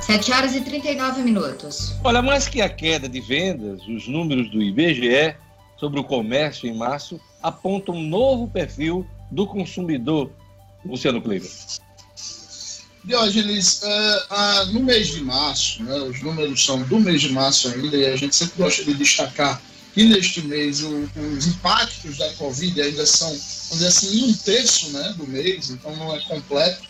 7 horas e 39 minutos. Olha, mais que a queda de vendas, os números do IBGE sobre o comércio em março apontam um novo perfil do consumidor. Luciano Kleber. Diógenes, uh, uh, no mês de março, né, os números são do mês de março ainda, e a gente sempre gosta de destacar que neste mês o, os impactos da Covid ainda são, vamos dizer assim, um terço né, do mês, então não é completo.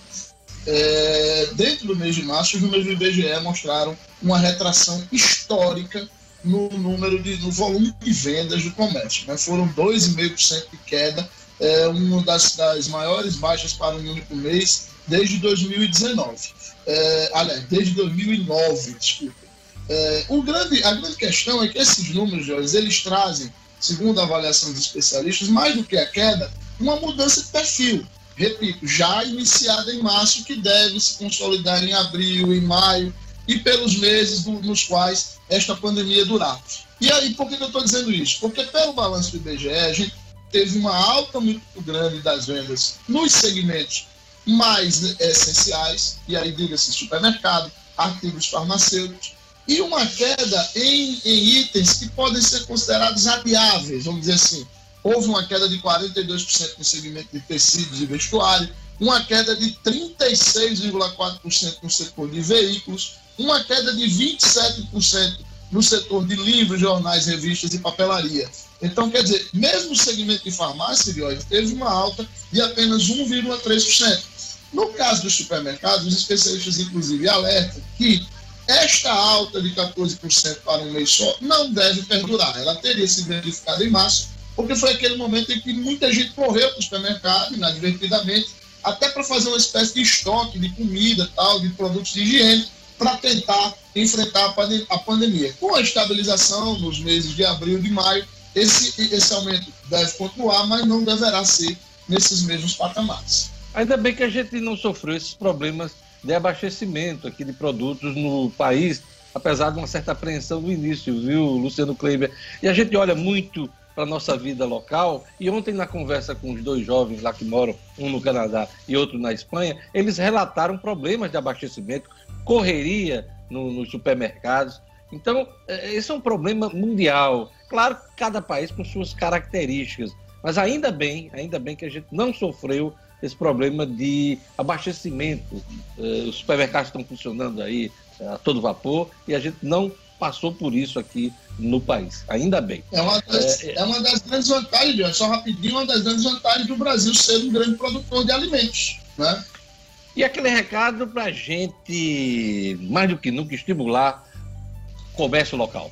É, dentro do mês de março, os números do IBGE mostraram uma retração histórica no número de, no volume de vendas do comércio. Né? Foram 2,5% de queda, é, uma das, das maiores baixas para um único mês desde 2019. É, aliás, desde 2009, desculpa. É, o grande, a grande questão é que esses números, Jorge, eles trazem, segundo a avaliação dos especialistas, mais do que a queda, uma mudança de perfil. Repito, já iniciada em março, que deve se consolidar em abril, em maio e pelos meses do, nos quais esta pandemia durar. E aí, por que eu estou dizendo isso? Porque pelo balanço do IBGE, a gente teve uma alta muito grande das vendas nos segmentos mais essenciais, e aí diga-se supermercado, artigos farmacêuticos, e uma queda em, em itens que podem ser considerados adiáveis, vamos dizer assim. Houve uma queda de 42% no segmento de tecidos e vestuário, uma queda de 36,4% no setor de veículos, uma queda de 27% no setor de livros, jornais, revistas e papelaria. Então, quer dizer, mesmo o segmento de farmácia teve uma alta de apenas 1,3%. No caso dos supermercados, os especialistas, inclusive, alertam que esta alta de 14% para um mês só não deve perdurar. Ela teria se verificado em março, porque foi aquele momento em que muita gente correu para o supermercado, inadvertidamente, até para fazer uma espécie de estoque de comida, tal, de produtos de higiene, para tentar enfrentar a pandemia. Com a estabilização nos meses de abril e de maio, esse, esse aumento deve continuar, mas não deverá ser nesses mesmos patamares. Ainda bem que a gente não sofreu esses problemas de abastecimento aqui de produtos no país, apesar de uma certa apreensão no início, viu, Luciano Kleiber? E a gente olha muito para a nossa vida local, e ontem na conversa com os dois jovens lá que moram, um no Canadá e outro na Espanha, eles relataram problemas de abastecimento, correria no, nos supermercados. Então, é, esse é um problema mundial. Claro que cada país com suas características, Mas ainda bem, ainda bem que a gente não sofreu esse problema de abastecimento. Eh, os supermercados estão funcionando aí eh, a todo vapor e a gente não passou por isso aqui no país. Ainda bem. É uma das, é, é uma das grandes vantagens, só rapidinho, uma das grandes vantagens do Brasil ser um grande produtor de alimentos. Né? E aquele recado para a gente, mais do que nunca, estimular comércio local.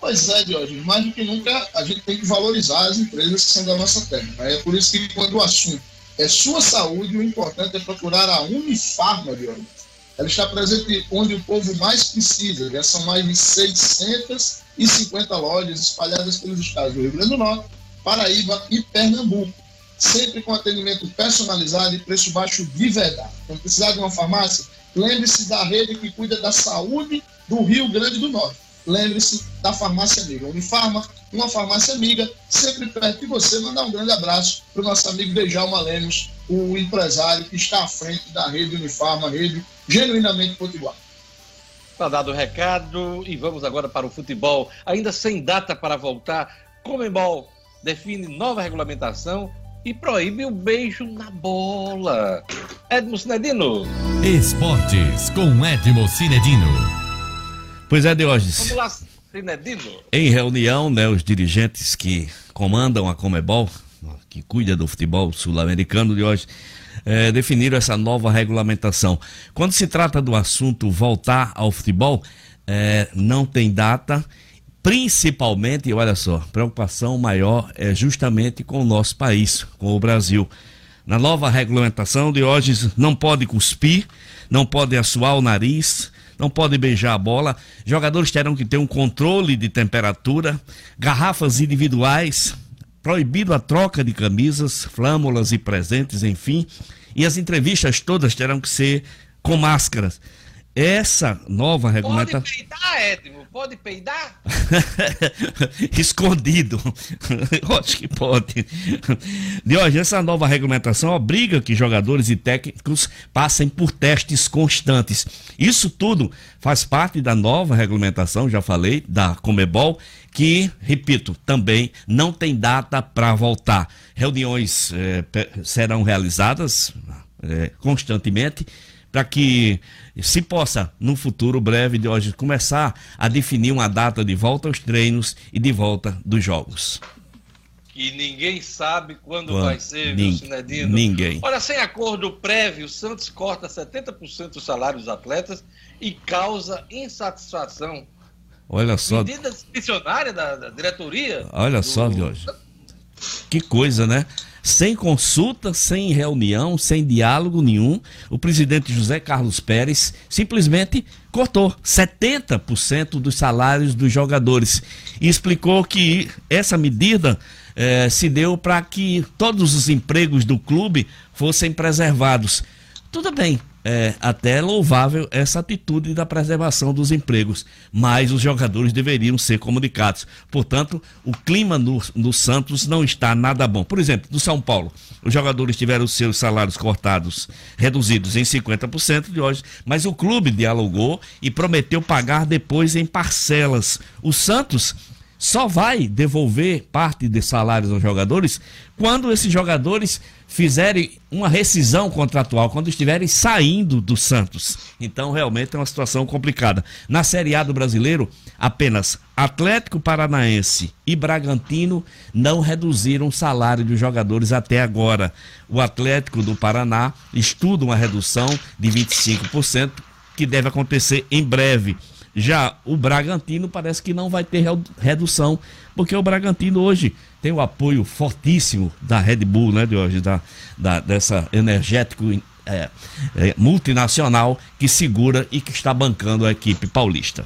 Pois é, Diogo, mais do que nunca a gente tem que valorizar as empresas que são da nossa terra. Né? É por isso que quando o assunto é sua saúde, o importante é procurar a Unifarma, Diogo. Ela está presente onde o povo mais precisa. Já são mais de 650 lojas espalhadas pelos estados do Rio Grande do Norte, Paraíba e Pernambuco. Sempre com atendimento personalizado e preço baixo de verdade. Quando precisar de uma farmácia, lembre-se da rede que cuida da saúde do Rio Grande do Norte. Lembre-se da farmácia amiga. Unifarma, uma farmácia amiga, sempre perto de você. Mandar um grande abraço para o nosso amigo Dejalma Lemos, o empresário que está à frente da rede Unifarma, rede genuinamente potiguar. Está dado o recado e vamos agora para o futebol. Ainda sem data para voltar, Comembol define nova regulamentação e proíbe o beijo na bola. Edmo Cinedino. Esportes com Edmo Cinedino. Pois é, Diógenes. Vamos lá, Cinedino. Em reunião, né, os dirigentes que comandam a Comebol, que cuida do futebol sul-americano de hoje, é, definiram essa nova regulamentação. Quando se trata do assunto voltar ao futebol, é, não tem data, principalmente, olha só, preocupação maior é justamente com o nosso país, com o Brasil. Na nova regulamentação de hoje, não pode cuspir, não pode assoar o nariz, não pode beijar a bola. Jogadores terão que ter um controle de temperatura, garrafas individuais proibido a troca de camisas, flâmulas e presentes, enfim, e as entrevistas todas terão que ser com máscaras. Essa nova regulamentação. Pode peidar, Edmo? Pode peidar? Escondido. Eu acho que pode. De hoje, essa nova regulamentação obriga que jogadores e técnicos passem por testes constantes. Isso tudo faz parte da nova regulamentação, já falei, da Comebol, que, repito, também não tem data para voltar. Reuniões eh, serão realizadas eh, constantemente para que se possa, no futuro breve de hoje, começar a definir uma data de volta aos treinos e de volta dos jogos. E ninguém sabe quando, quando vai ser, nin Cinedino? Ninguém. Olha, sem acordo prévio, o Santos corta 70% dos salários dos atletas e causa insatisfação. Olha só. Medida discricionária da, da diretoria. Olha do... só, Jorge. Que coisa, né? Sem consulta, sem reunião, sem diálogo nenhum, o presidente José Carlos Pérez simplesmente cortou 70% dos salários dos jogadores e explicou que essa medida eh, se deu para que todos os empregos do clube fossem preservados. Tudo bem, é até louvável essa atitude da preservação dos empregos, mas os jogadores deveriam ser comunicados. Portanto, o clima no, no Santos não está nada bom. Por exemplo, do São Paulo, os jogadores tiveram seus salários cortados, reduzidos em 50% de hoje, mas o clube dialogou e prometeu pagar depois em parcelas. O Santos só vai devolver parte de salários aos jogadores quando esses jogadores fizerem uma rescisão contratual, quando estiverem saindo do Santos. Então, realmente é uma situação complicada. Na Série A do Brasileiro, apenas Atlético Paranaense e Bragantino não reduziram o salário dos jogadores até agora. O Atlético do Paraná estuda uma redução de 25%, que deve acontecer em breve. Já o Bragantino parece que não vai ter redução, porque o Bragantino hoje tem o apoio fortíssimo da Red Bull, né, de hoje, da, da dessa energético é, é, multinacional que segura e que está bancando a equipe paulista.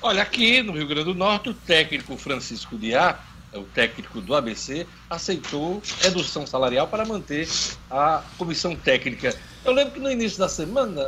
Olha, aqui no Rio Grande do Norte, o técnico Francisco Diá, o técnico do ABC, aceitou redução salarial para manter a comissão técnica eu lembro que no início da semana,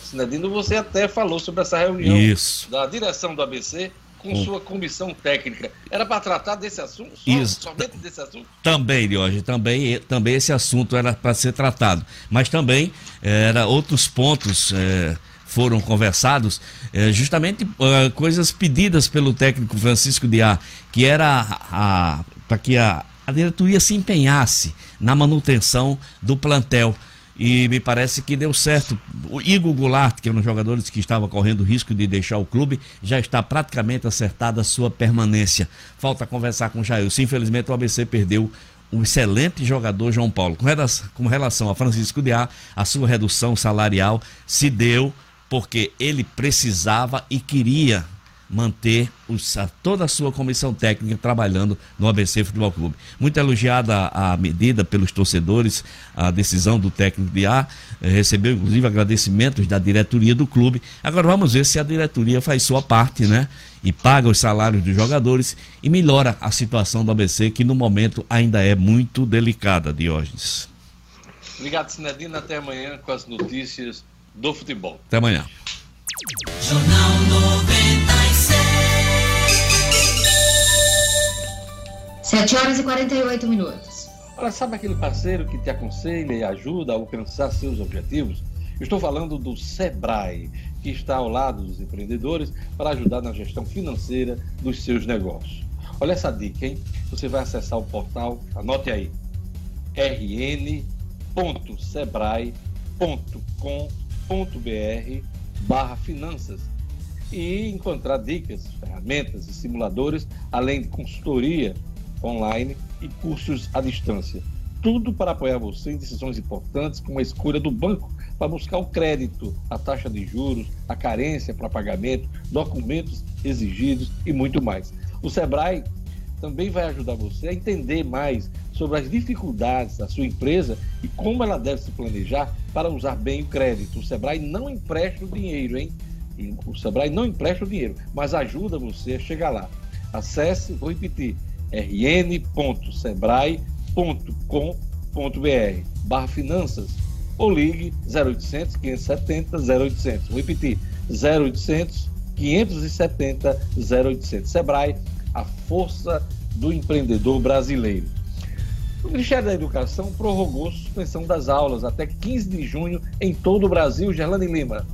Sinadino, você até falou sobre essa reunião Isso. da direção do ABC com hum. sua comissão técnica. Era para tratar desse assunto? Só, Isso. Somente desse assunto? Também, Diogo, também, também esse assunto era para ser tratado. Mas também era outros pontos. É, foram conversados, é, justamente uh, coisas pedidas pelo técnico Francisco Diá, que era para que a, a diretoria se empenhasse na manutenção do plantel e me parece que deu certo. O Igor Goulart, que é um dos jogadores que estava correndo risco de deixar o clube, já está praticamente acertada a sua permanência. Falta conversar com o Jair. Infelizmente o ABC perdeu um excelente jogador João Paulo. Com relação, com relação a Francisco Diá, a sua redução salarial se deu porque ele precisava e queria manter os, a, toda a sua comissão técnica trabalhando no ABC Futebol Clube. Muito elogiada a, medida pelos torcedores, a decisão do técnico de A, eh, recebeu inclusive agradecimentos da diretoria do clube. Agora vamos ver se a diretoria faz sua parte, né? E paga os salários dos jogadores e melhora a situação do ABC, que no momento ainda é muito delicada, Diógenes. Obrigado, Sinedina. Até amanhã com as notícias do futebol. Até amanhã. Jornal 96. 7 horas e 48 minutos. Olha, sabe aquele parceiro que te aconselha e ajuda a alcançar seus objetivos? estou falando do Sebrae, que está ao lado dos empreendedores para ajudar na gestão financeira dos seus negócios. Olha essa dica, hein? Você vai acessar o portal, anote aí, rn.sebrae.com.br barra finanças e encontrar dicas, ferramentas e simuladores, além de consultoria online e cursos à distância. Tudo para apoiar você em decisões importantes, como a escolha do banco para buscar o crédito, a taxa de juros, a carência para pagamento, documentos exigidos e muito mais. O Sebrae também vai ajudar você a entender mais sobre as dificuldades da sua empresa e como ela deve se planejar para usar bem o crédito. O Sebrae não empresta o dinheiro, hein? O Sebrae não empresta o dinheiro, mas ajuda você a chegar lá. Acesse, vou repetir, rn.sebrae.com.br barra finanças ou ligue 0800 570 0800. Vou repetir, 0800 570 0800. Sebrae a força do empreendedor brasileiro. O Ministério da Educação prorrogou a suspensão das aulas até 15 de junho em todo o Brasil. Gerlane Lima.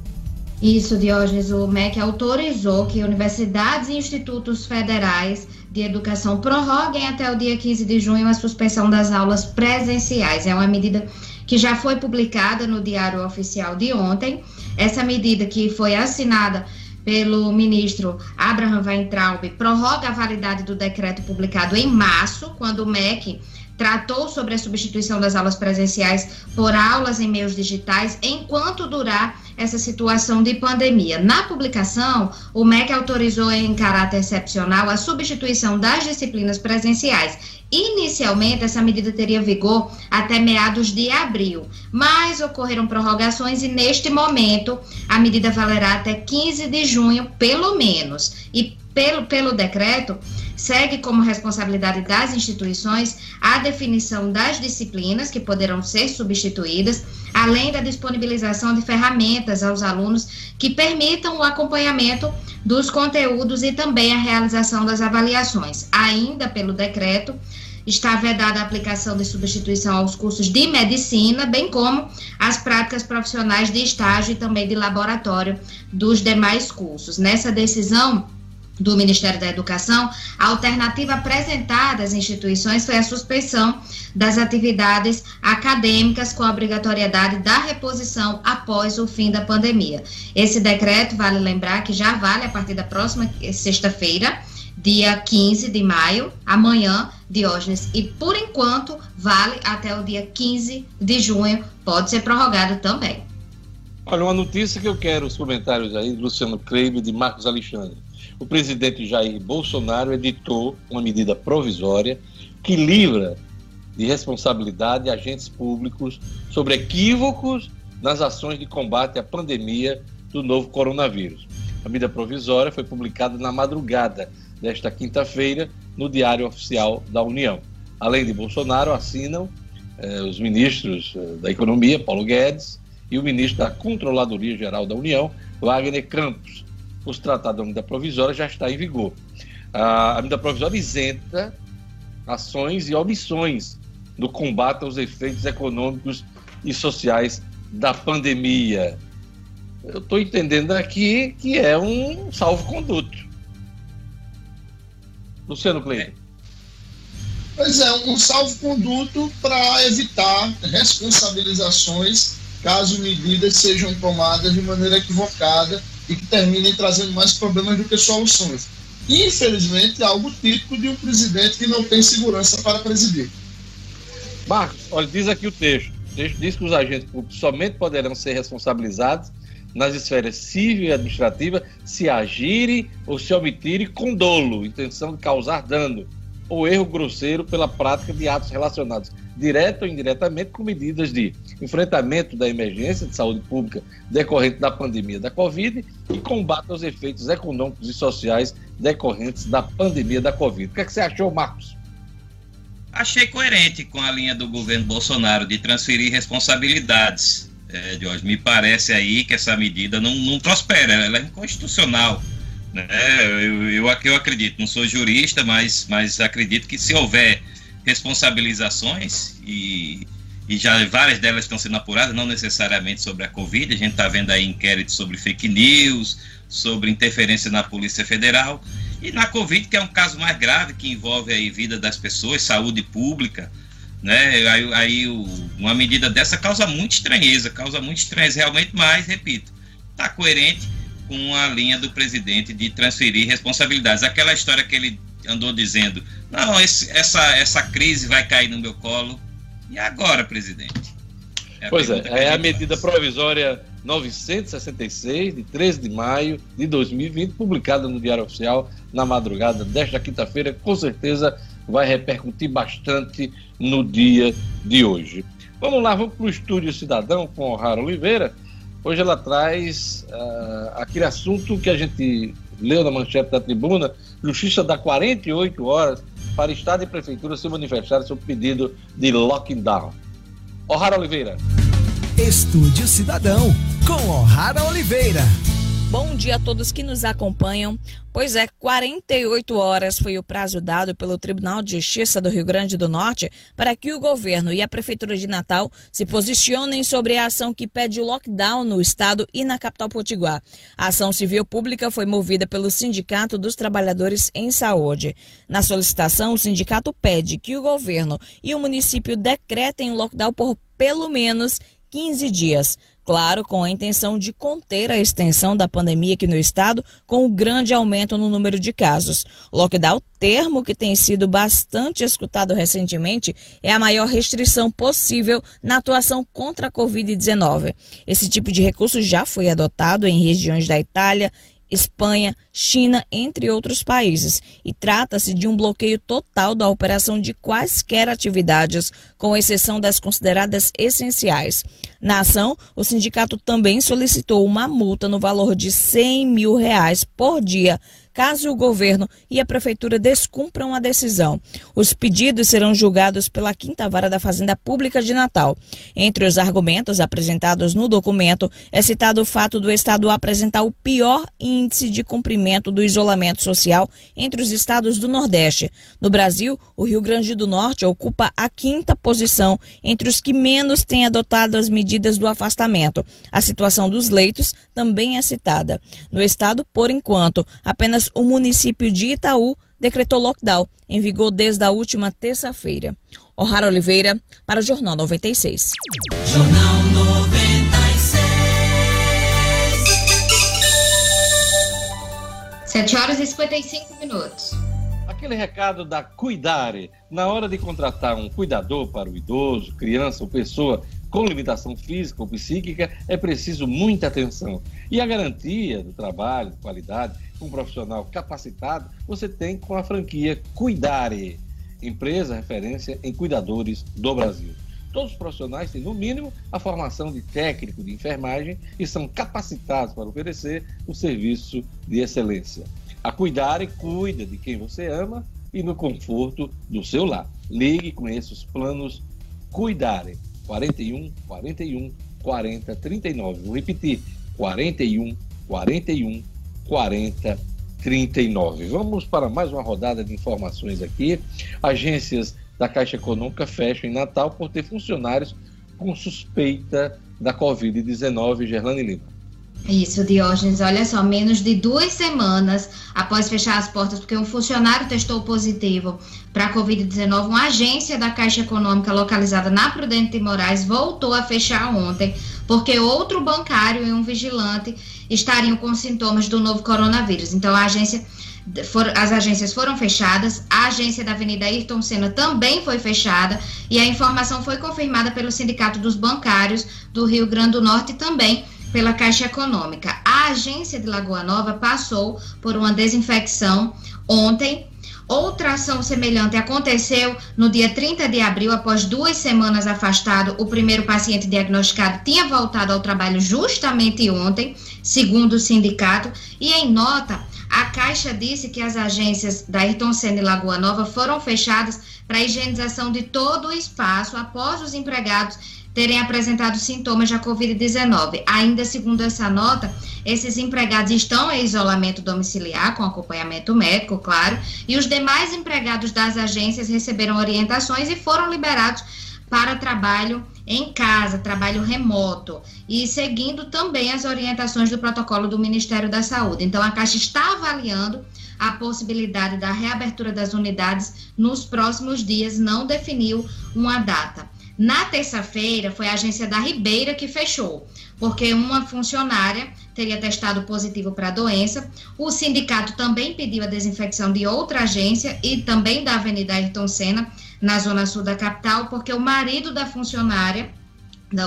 Isso, Diógenes. O MEC autorizou que universidades e institutos federais de educação prorroguem até o dia 15 de junho a suspensão das aulas presenciais. É uma medida que já foi publicada no Diário Oficial de ontem. Essa medida que foi assinada pelo ministro Abraham Weintraub prorroga a validade do decreto publicado em março, quando o MEC tratou sobre a substituição das aulas presenciais por aulas em meios digitais enquanto durar essa situação de pandemia. Na publicação, o MEC autorizou em caráter excepcional a substituição das disciplinas presenciais Inicialmente, essa medida teria vigor até meados de abril, mas ocorreram prorrogações e, neste momento, a medida valerá até 15 de junho, pelo menos. E, pelo, pelo decreto, segue como responsabilidade das instituições a definição das disciplinas que poderão ser substituídas, além da disponibilização de ferramentas aos alunos que permitam o acompanhamento dos conteúdos e também a realização das avaliações. Ainda pelo decreto, está vedada a aplicação de substituição aos cursos de medicina, bem como as práticas profissionais de estágio e também de laboratório dos demais cursos. Nessa decisão, do Ministério da Educação, a alternativa apresentada às instituições foi a suspensão das atividades acadêmicas com a obrigatoriedade da reposição após o fim da pandemia. Esse decreto, vale lembrar que já vale a partir da próxima sexta-feira, dia 15 de maio, amanhã, Diógenes, e por enquanto vale até o dia 15 de junho, pode ser prorrogado também. Olha, uma notícia que eu quero os comentários aí de Luciano Kleiber e de Marcos Alexandre. O presidente Jair Bolsonaro editou uma medida provisória que livra de responsabilidade agentes públicos sobre equívocos nas ações de combate à pandemia do novo coronavírus. A medida provisória foi publicada na madrugada desta quinta-feira no Diário Oficial da União. Além de Bolsonaro, assinam eh, os ministros eh, da Economia, Paulo Guedes, e o ministro da Controladoria Geral da União, Wagner Campos. O tratado da medida provisória já está em vigor. A, medida provisória isenta ações e omissões no combate aos efeitos econômicos e sociais da pandemia. eu estou entendendo aqui que é um salvo-conduto. Luciano Cleiton. Pois é, um salvo-conduto para evitar responsabilizações caso medidas sejam tomadas de maneira equivocada e que terminem trazendo mais problemas do que soluções. Infelizmente, é algo típico de um presidente que não tem segurança para presidir. Marcos, olha, diz aqui o texto. O texto diz que os agentes públicos somente poderão ser responsabilizados nas esferas civil e administrativa se agirem ou se omitirem com dolo, intenção de causar dano ou erro grosseiro pela prática de atos relacionados direto ou indiretamente com medidas de enfrentamento da emergência de saúde pública decorrente da pandemia da Covid e combate aos efeitos econômicos e sociais decorrentes da pandemia da Covid. O que, é que você achou, Marcos? Achei coerente com a linha do governo Bolsonaro de transferir responsabilidades é, Jorge, me parece aí que essa medida não, não prospera, ela é inconstitucional. Né? Eu, eu, eu acredito, não sou jurista, mas, mas acredito que se houver responsabilizações e, e já várias delas estão sendo apuradas, não necessariamente sobre a Covid, a gente está vendo aí inquéritos sobre fake news, sobre interferência na Polícia Federal e na Covid, que é um caso mais grave, que envolve aí vida das pessoas, saúde pública, né? Aí, aí uma medida dessa causa muita estranheza, causa muito estranheza realmente, mas, repito, está coerente com a linha do presidente de transferir responsabilidades. Aquela história que ele andou dizendo, não, esse, essa, essa crise vai cair no meu colo. E agora, presidente? É pois é, é a medida provisória 966, de 13 de maio de 2020, publicada no Diário Oficial na madrugada desta quinta-feira, com certeza vai repercutir bastante no dia de hoje. Vamos lá, vamos para o Estúdio Cidadão com o Rara Oliveira. Hoje ela traz uh, aquele assunto que a gente leu na manchete da tribuna: Justiça dá 48 horas para Estado e Prefeitura se manifestarem sobre pedido de lockdown. O'Hara Oliveira. Estúdio Cidadão, com O'Hara Oliveira. Bom dia a todos que nos acompanham. Pois é, 48 horas foi o prazo dado pelo Tribunal de Justiça do Rio Grande do Norte para que o governo e a Prefeitura de Natal se posicionem sobre a ação que pede lockdown no estado e na capital potiguar. A ação civil pública foi movida pelo Sindicato dos Trabalhadores em Saúde. Na solicitação, o sindicato pede que o governo e o município decretem o lockdown por pelo menos 15 dias. Claro, com a intenção de conter a extensão da pandemia aqui no estado, com o grande aumento no número de casos. Lockdown, termo que tem sido bastante escutado recentemente, é a maior restrição possível na atuação contra a Covid-19. Esse tipo de recurso já foi adotado em regiões da Itália, Espanha, China, entre outros países, e trata-se de um bloqueio total da operação de quaisquer atividades, com exceção das consideradas essenciais. Na ação, o sindicato também solicitou uma multa no valor de 100 mil reais por dia caso o governo e a prefeitura descumpram a decisão. Os pedidos serão julgados pela Quinta Vara da Fazenda Pública de Natal. Entre os argumentos apresentados no documento é citado o fato do Estado apresentar o pior índice de cumprimento do isolamento social entre os estados do Nordeste. No Brasil, o Rio Grande do Norte ocupa a quinta posição entre os que menos têm adotado as medidas do afastamento. A situação dos leitos também é citada. No estado, por enquanto, apenas o município de Itaú decretou lockdown, em vigor desde a última terça-feira. O'Hara Oliveira, para o Jornal 96. Jornal 96. 7 horas e 55 minutos. Aquele recado da Cuidare. Na hora de contratar um cuidador para o idoso, criança ou pessoa com limitação física ou psíquica, é preciso muita atenção. E a garantia do trabalho, de qualidade, com um profissional capacitado, você tem com a franquia Cuidare, empresa referência em cuidadores do Brasil. Todos os profissionais têm, no mínimo, a formação de técnico de enfermagem e são capacitados para oferecer o serviço de excelência. A Cuidare cuida de quem você ama e no conforto do seu lar. Ligue e conheça os planos Cuidare 41 41 40 39. Vou repetir: 41 41 40 39. Vamos para mais uma rodada de informações aqui. Agências da Caixa Econômica fecham em Natal por ter funcionários com suspeita da Covid-19, Gerlane Lima. Isso, Diógenes. Olha só, menos de duas semanas após fechar as portas, porque um funcionário testou positivo para a Covid-19, uma agência da Caixa Econômica localizada na Prudente de Moraes voltou a fechar ontem, porque outro bancário e um vigilante estariam com sintomas do novo coronavírus. Então, a agência. As agências foram fechadas, a agência da Avenida Ayrton Senna também foi fechada e a informação foi confirmada pelo Sindicato dos Bancários do Rio Grande do Norte também pela Caixa Econômica. A agência de Lagoa Nova passou por uma desinfecção ontem. Outra ação semelhante aconteceu no dia 30 de abril, após duas semanas afastado. O primeiro paciente diagnosticado tinha voltado ao trabalho justamente ontem, segundo o sindicato. E em nota, a Caixa disse que as agências da Ayrton Senna e Lagoa Nova foram fechadas para higienização de todo o espaço após os empregados terem apresentado sintomas da Covid-19. Ainda segundo essa nota, esses empregados estão em isolamento domiciliar, com acompanhamento médico, claro, e os demais empregados das agências receberam orientações e foram liberados para trabalho em casa, trabalho remoto, e seguindo também as orientações do protocolo do Ministério da Saúde. Então, a Caixa está avaliando a possibilidade da reabertura das unidades nos próximos dias, não definiu uma data. Na terça-feira, foi a agência da Ribeira que fechou, porque uma funcionária teria testado positivo para a doença. O sindicato também pediu a desinfecção de outra agência e também da Avenida Ayrton Senna, na zona sul da capital, porque o marido da funcionária,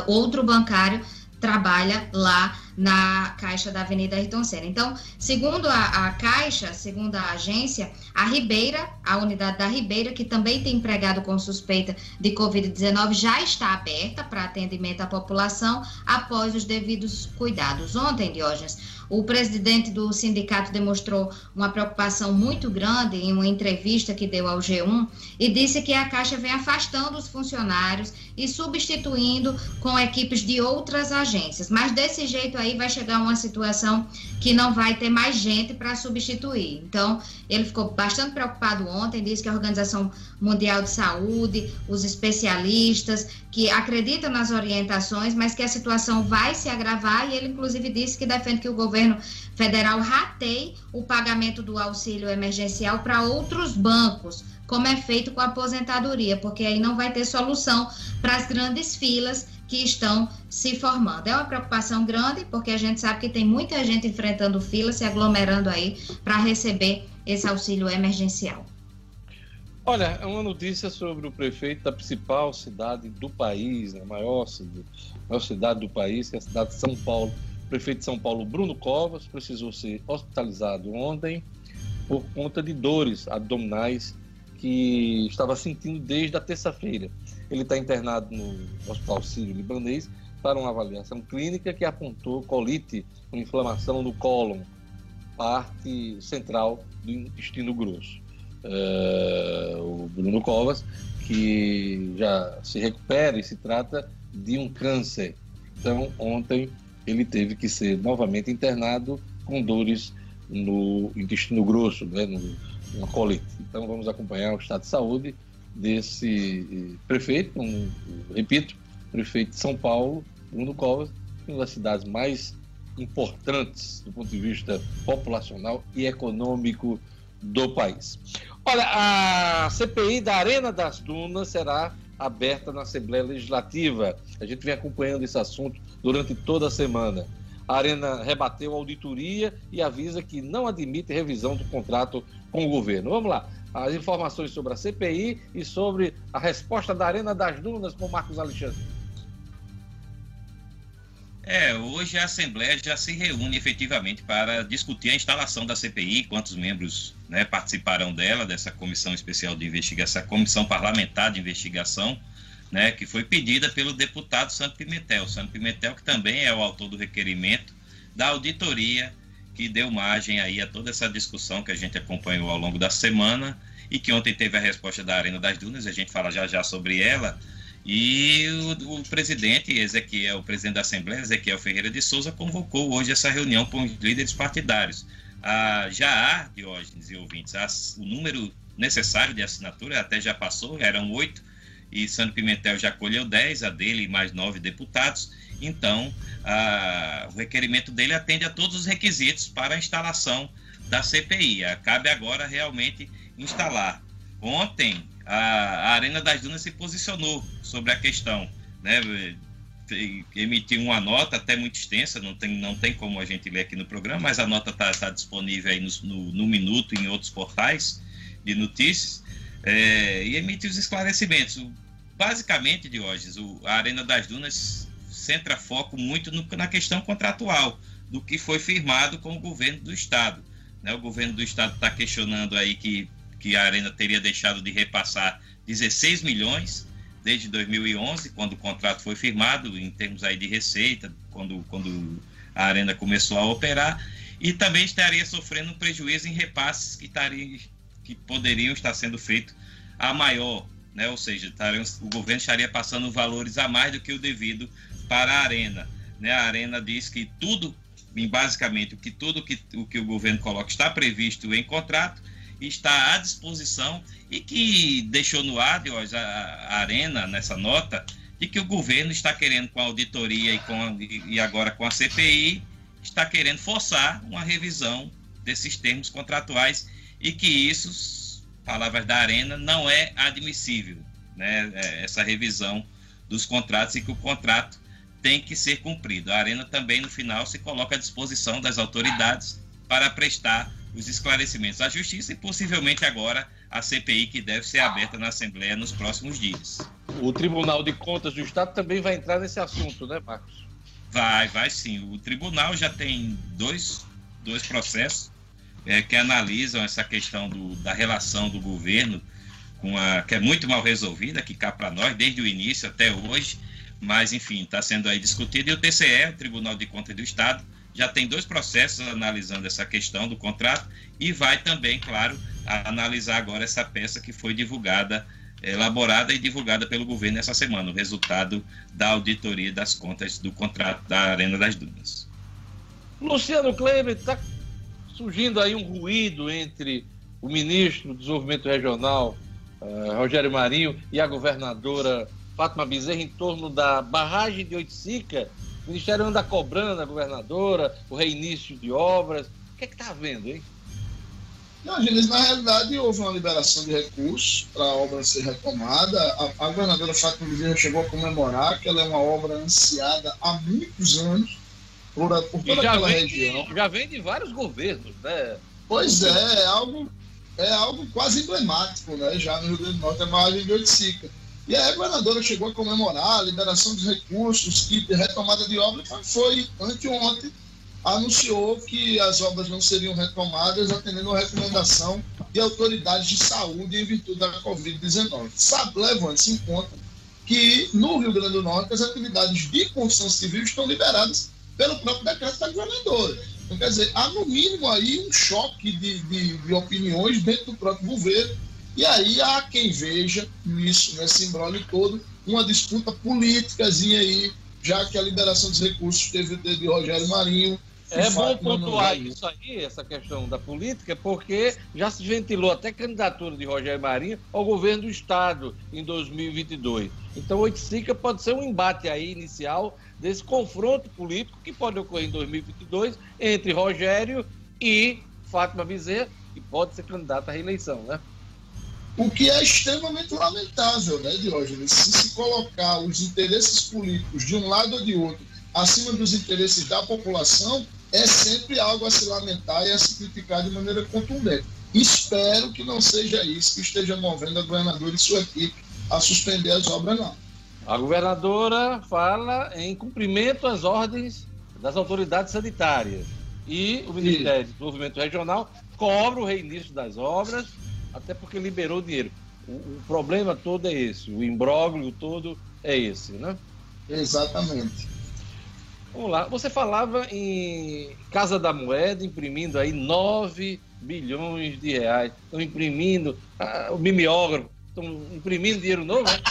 outro bancário, trabalha lá na Caixa da Avenida Ayrton Senna. Então, segundo a, a, Caixa, segundo a agência, a Ribeira, a unidade da Ribeira, que também tem empregado com suspeita de Covid-19, já está aberta para atendimento à população após os devidos cuidados. Ontem, Diógenes, o presidente do sindicato demonstrou uma preocupação muito grande em uma entrevista que deu ao G1 e disse que a Caixa vem afastando os funcionários e substituindo com equipes de outras agências. Mas desse jeito aí vai chegar uma situação que não vai ter mais gente para substituir. Então, ele ficou bastante preocupado ontem, disse que a Organização Mundial de Saúde, os especialistas, que acreditam nas orientações, mas que a situação vai se agravar e ele, inclusive, disse que defende que o governo federal rateie o pagamento do auxílio emergencial para outros bancos, como é feito com a aposentadoria, porque aí não vai ter solução para as grandes filas que estão se formando. É uma preocupação grande, porque a gente sabe que tem muita gente enfrentando fila, se aglomerando aí para receber esse auxílio emergencial. Olha, é uma notícia sobre o prefeito da principal cidade do país, né, a maior, maior cidade do país, que é a cidade de São Paulo. O prefeito de São Paulo, Bruno Covas, precisou ser hospitalizado ontem por conta de dores abdominais que estava sentindo desde a terça-feira. Ele está internado no Hospital Sírio-Libanês para uma avaliação clínica que apontou colite, uma inflamação no cólon, parte central do intestino grosso uh, o Bruno Covas, que já se recupera e se trata de um câncer. Então, ontem ele teve que ser novamente internado com dores no intestino grosso, né, no, uma colite. Então, vamos acompanhar o estado de saúde desse eh, prefeito, um, repito, prefeito de São Paulo, Bruno Covas, uma das cidades mais importantes do ponto de vista populacional e econômico do país. Olha, a CPI da Arena das Dunas será aberta na Assembleia Legislativa. A gente vem acompanhando esse assunto durante toda a semana. A Arena rebateu a auditoria e avisa que não admite revisão do contrato com o governo. Vamos lá. As informações sobre a CPI e sobre a resposta da Arena das Dunas com Marcos Alexandre. É, hoje a Assembleia já se reúne efetivamente para discutir a instalação da CPI, quantos membros né, participarão dela, dessa comissão especial de investigação, essa comissão parlamentar de investigação, né, que foi pedida pelo deputado Santo Pimentel. Santo Pimentel, que também é o autor do requerimento da auditoria que deu margem aí a toda essa discussão que a gente acompanhou ao longo da semana e que ontem teve a resposta da Arena das Dunas, a gente fala já já sobre ela, e o, o, presidente Ezequiel, o presidente da Assembleia, Ezequiel Ferreira de Souza, convocou hoje essa reunião com os líderes partidários. Ah, já há, Diógenes e ouvintes, o número necessário de assinatura até já passou, eram oito, e Sandro Pimentel já colheu dez, a dele e mais nove deputados. Então a, o requerimento dele atende a todos os requisitos para a instalação da CPI. Cabe agora realmente instalar. Ontem, a, a Arena das Dunas se posicionou sobre a questão, né? emitiu uma nota até muito extensa, não tem, não tem como a gente ler aqui no programa, mas a nota está tá disponível aí no, no, no, Minuto em outros portais de notícias, é, e emitiu os esclarecimentos. Basicamente, Diógenes, o, a Arena das Dunas centra foco muito no, na questão contratual, do que foi firmado com o governo do Estado. Né? O governo do Estado está questionando aí que, que a Arena teria deixado de repassar 16 milhões desde 2011, quando o contrato foi firmado, em termos aí de receita, quando, quando a Arena começou a operar, e também estaria sofrendo um prejuízo em repasses que, estaria, que poderiam estar sendo feitos a maior, né? ou seja, estariam, o governo estaria passando valores a mais do que o devido para a Arena. Né? A Arena diz que tudo, basicamente, o que tudo que, o que o governo coloca está previsto em contrato, está à disposição e que deixou no ar, a, a Arena, nessa nota, de que o governo está querendo, com a auditoria e, com, e agora com a CPI, está querendo forçar uma revisão desses termos contratuais e que isso, palavras da Arena, não é admissível, né? É, essa revisão dos contratos e que o contrato tem que ser cumprido. A Arena também, no final, se coloca à disposição das autoridades para prestar os esclarecimentos à Justiça e possivelmente agora a CPI que deve ser aberta na Assembleia nos próximos dias. O Tribunal de Contas do Estado também vai entrar nesse assunto, né, Marcos? Vai, vai sim. O tribunal já tem dois, dois processos é, que analisam essa questão do, da relação do governo com a que é muito mal resolvida, que cá para nós desde o início até hoje, mas enfim está sendo aí discutido e o TCE, o Tribunal de Contas do Estado, já tem dois processos analisando essa questão do contrato e vai também, claro, analisar agora essa peça que foi divulgada, elaborada e divulgada pelo governo essa semana, o resultado da auditoria das contas do contrato da Arena das Dunas. Luciano Kleber, está surgindo aí um ruído entre o ministro do Desenvolvimento Regional, uh, Rogério Marinho, e a governadora Fátima Bezerra em torno da barragem de Oiticica o Ministério anda cobrando a governadora, o reinício de obras. O que é que está havendo, hein? Não, Gênesis, na realidade houve uma liberação de recursos para a obra ser retomada. A, a governadora Fátima Bezerra chegou a comemorar que ela é uma obra ansiada há muitos anos por, por toda aquela vem, região. Já vem de vários governos, né? Pois é, é algo, é algo quase emblemático, né? Já no Rio Grande do Norte, é a margem de Oiticica. E a governadora chegou a comemorar a liberação dos recursos, que retomada de obras, foi anteontem, anunciou que as obras não seriam retomadas, atendendo a recomendação de autoridades de saúde em virtude da Covid-19. Sabe, levando-se em conta que no Rio Grande do Norte as atividades de construção civil estão liberadas pelo próprio decreto da governadora. Então, quer dizer, há no mínimo aí um choque de, de, de opiniões dentro do próprio governo e aí há quem veja nisso, nesse embrólio todo, uma disputa políticazinha aí, já que a liberação dos recursos teve de Rogério Marinho. É bom pontuar isso aí, essa questão da política, porque já se ventilou até candidatura de Rogério Marinho ao governo do Estado em 2022. Então, Oiticica pode ser um embate aí inicial desse confronto político que pode ocorrer em 2022 entre Rogério e Fátima Bezerra, que pode ser candidata à reeleição, né? O que é extremamente lamentável, né, Diógenes? Se se colocar os interesses políticos de um lado ou de outro acima dos interesses da população, é sempre algo a se lamentar e a se criticar de maneira contundente. Espero que não seja isso que esteja movendo a governadora e sua equipe a suspender as obras, não. A governadora fala em cumprimento às ordens das autoridades sanitárias. E o Ministério do Desenvolvimento Regional cobra o reinício das obras até porque liberou dinheiro. O, o problema todo é esse, o imbróglio todo é esse, né? Exatamente. Vamos lá, você falava em Casa da Moeda imprimindo aí 9 bilhões de reais. Estão imprimindo, ah, o mimeógrafo, estão imprimindo dinheiro novo, né?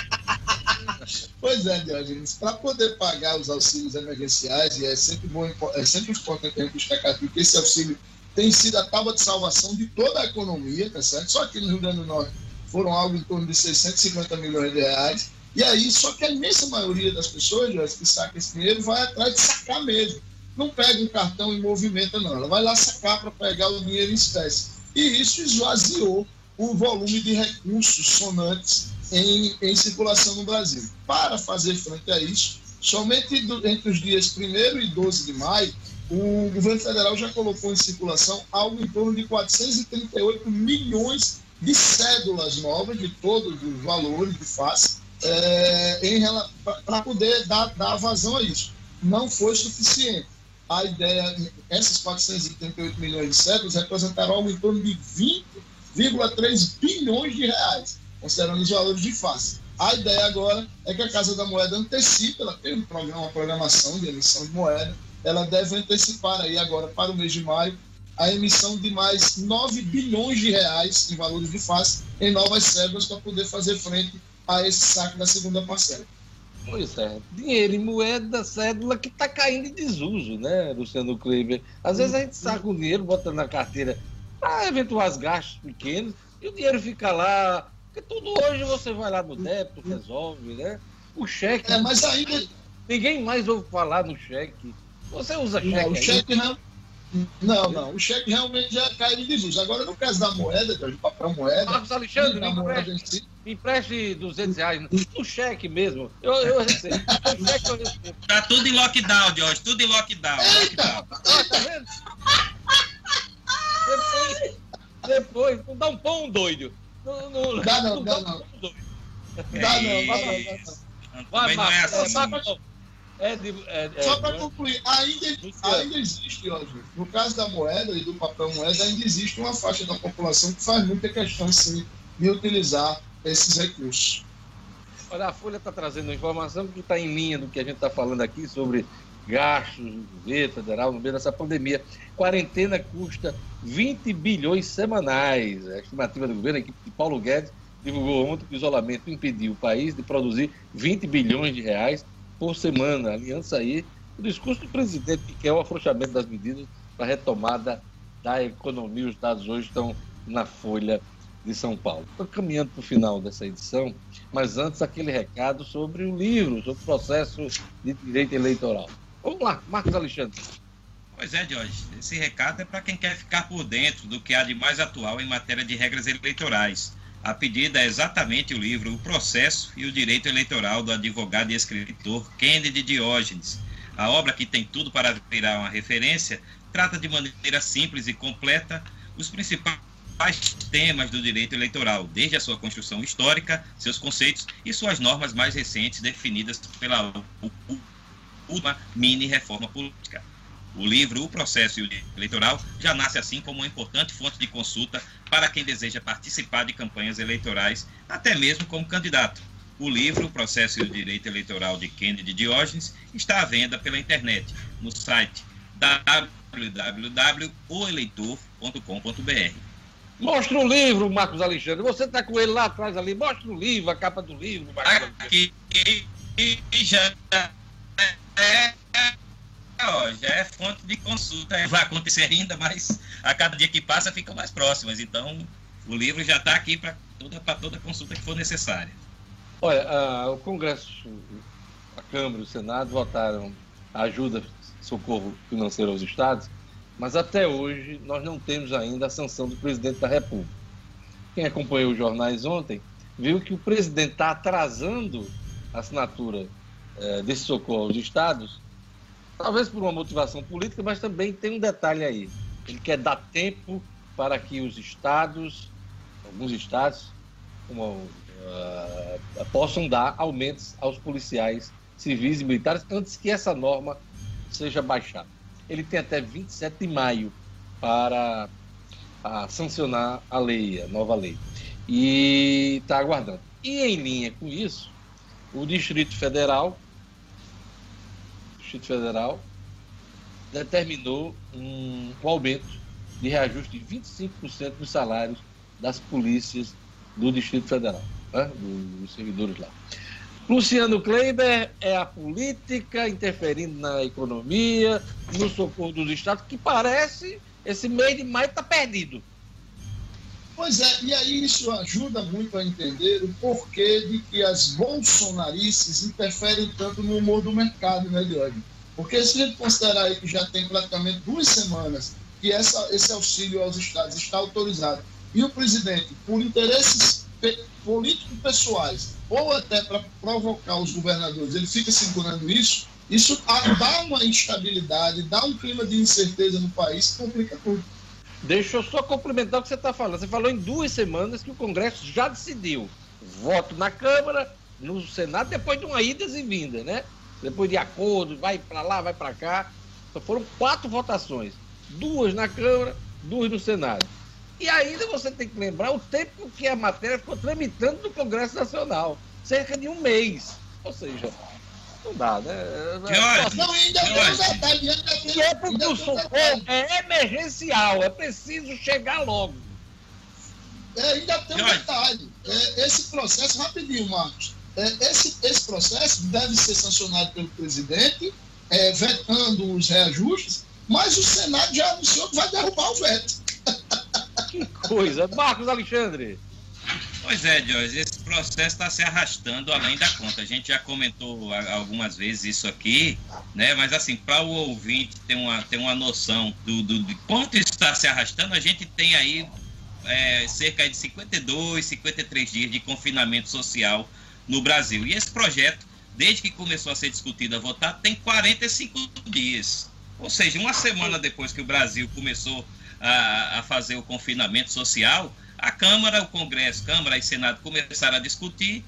Pois é, Diogenes, para poder pagar os auxílios emergenciais, e é sempre bom, é sempre importante a gente destacar que esse auxílio tem sido a tábua de salvação de toda a economia, tá certo? Só aqui no Rio Grande do Norte foram algo em torno de 650 milhões de reais. E aí, só que a imensa maioria das pessoas, Jorge, que saca esse dinheiro, vai atrás de sacar mesmo. Não pega um cartão e movimenta, não. Ela vai lá sacar para pegar o dinheiro em espécie. E isso esvaziou o volume de recursos sonantes em, em circulação no Brasil. Para fazer frente a isso, somente do, entre os dias 1 e 12 de maio, o governo federal já colocou em circulação algo em torno de 438 milhões de cédulas novas, de todos os valores de face, é, para poder dar, dar vazão a isso. Não foi suficiente. A ideia, essas 438 milhões de cédulas representaram algo em torno de 20,3 bilhões de reais, considerando os valores de face. A ideia agora é que a Casa da Moeda antecipe, ela tem um programa, uma programação de emissão de moeda, ela deve antecipar aí agora para o mês de maio a emissão de mais 9 bilhões de reais em valores de face em novas cédulas para poder fazer frente a esse saque da segunda parcela. Pois é, dinheiro em moeda, cédula que está caindo em desuso, né, Luciano Kleber? Às vezes a gente saca o dinheiro, bota na carteira para eventuais gastos pequenos e o dinheiro fica lá. Porque tudo hoje você vai lá no débito, resolve, né? O cheque. É, mas ainda. Ninguém mais ouve falar no cheque. Você usa cheque? Não, o cheque não. Não, não. O cheque realmente já cai em desuso. Agora, no caso da moeda, de papel moeda. Marcos Alexandre, me empreste, si... me empreste 200 reais. No cheque mesmo. Eu, eu recebo. No cheque eu recebo. Tá tudo em lockdown, Jorge. Tudo em lockdown. Eita! Ah, tá vendo? Depois, depois, não dá um pão doido. Não, não, dá não, dá não. Dá não, dá não. Vai, Marcos. Marcos. É de, é, é, Só para concluir, ainda, ainda existe, no caso da moeda e do papel moeda, ainda existe uma faixa da população que faz muita questão sim, de utilizar esses recursos. Olha, a Folha está trazendo uma informação que está em linha do que a gente está falando aqui sobre gastos do governo federal no meio dessa pandemia. Quarentena custa 20 bilhões semanais. A estimativa do governo, a equipe de Paulo Guedes divulgou ontem que o isolamento impediu o país de produzir 20 bilhões de reais por semana. A aliança aí, o discurso do presidente que quer o afrouxamento das medidas para a retomada da economia. Os dados hoje estão na Folha de São Paulo. Estou caminhando para o final dessa edição, mas antes aquele recado sobre o livro, sobre o processo de direito eleitoral. Vamos lá, Marcos Alexandre. Pois é, Jorge. Esse recado é para quem quer ficar por dentro do que há de mais atual em matéria de regras eleitorais. A pedida é exatamente o livro O Processo e o Direito Eleitoral do advogado e escritor Kennedy Diógenes. A obra, que tem tudo para virar uma referência, trata de maneira simples e completa os principais temas do direito eleitoral, desde a sua construção histórica, seus conceitos e suas normas mais recentes definidas pela última mini reforma política. O livro O Processo e o Direito Eleitoral já nasce assim como uma importante fonte de consulta para quem deseja participar de campanhas eleitorais, até mesmo como candidato. O livro O Processo e o Direito Eleitoral de Kennedy Diógenes está à venda pela internet, no site www.oeleitor.com.br. Mostra o livro, Marcos Alexandre. Você está com ele lá atrás ali. Mostra o livro, a capa do livro. Marcos Aqui já é ó, já é fonte de consulta. Vai acontecer ainda, mas a cada dia que passa fica mais próximas. Então, o livro já está aqui para toda, toda consulta que for necessária. Olha, o Congresso, a Câmara e o Senado votaram a ajuda, socorro financeiro aos estados, mas até hoje nós não temos ainda a sanção do presidente da República. Quem acompanhou os jornais ontem viu que o presidente está atrasando a assinatura eh, desse socorro aos estados talvez por uma motivação política, mas também tem um detalhe aí. Ele quer dar tempo para que os estados, alguns estados, como, uh, possam dar aumentos aos policiais civis e militares antes que essa norma seja baixada. Ele tem até 27 de maio para a sancionar a lei, a nova lei. E está aguardando. E em linha com isso, o Distrito Federal Distrito Federal determinou um, um aumento de reajuste de 25% dos salários das polícias do Distrito Federal, né, dos servidores lá. Luciano Kleiber é a política interferindo na economia, no socorro dos estados, que parece esse mês de maio está perdido. Pois é, e aí isso ajuda muito a entender o porquê de que as bolsonarices interferem tanto no humor do mercado, né, Diogo? Porque se a gente considerar aí que já tem praticamente duas semanas que essa, esse auxílio aos estados está autorizado e o presidente, por interesses políticos pessoais ou até para provocar os governadores, ele fica segurando isso, isso dá uma instabilidade, dá um clima de incerteza no país que complica tudo. Deixa eu só complementar o que você está falando. Você falou em duas semanas que o Congresso já decidiu. Voto na Câmara, no Senado, depois de uma ida e vinda, né? Depois de acordo, vai para lá, vai para cá. Então foram quatro votações. Duas na Câmara, duas no Senado. E ainda você tem que lembrar o tempo que a matéria ficou tramitando no Congresso Nacional. Cerca de um mês. Ou seja, não dá, né? Jorge, não, ainda tem um detalhe. Ainda tem, e é porque o socorro é emergencial, é preciso chegar logo. É, ainda tem um detalhe. É, esse processo, rapidinho, Marcos. É, esse, esse processo deve ser sancionado pelo presidente, é, vetando os reajustes, mas o Senado já anunciou que vai derrubar o veto. Que coisa. Marcos Alexandre. Pois é, Jorge, esse processo está se arrastando além da conta. A gente já comentou algumas vezes isso aqui, né? Mas assim, para o ouvinte ter uma, ter uma noção do, do, de quanto está se arrastando, a gente tem aí é, cerca de 52, 53 dias de confinamento social no Brasil. E esse projeto, desde que começou a ser discutido, a votar, tem 45 dias. Ou seja, uma semana depois que o Brasil começou a, a fazer o confinamento social, a Câmara, o Congresso, Câmara e Senado começaram a discutir,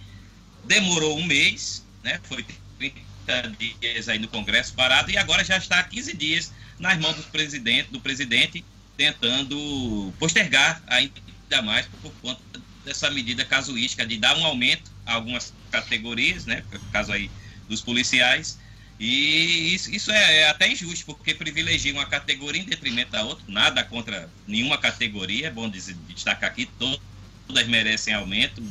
demorou um mês, né? Foi 30 dias aí no Congresso parado e agora já está há 15 dias nas mãos do presidente, do presidente tentando postergar ainda mais por conta dessa medida casuística de dar um aumento a algumas categorias, né? Caso aí dos policiais, e isso, isso é, é, até injusto, porque privilegia uma categoria em detrimento da outra. Nada contra nenhuma categoria, é bom destacar aqui, todas merecem aumento.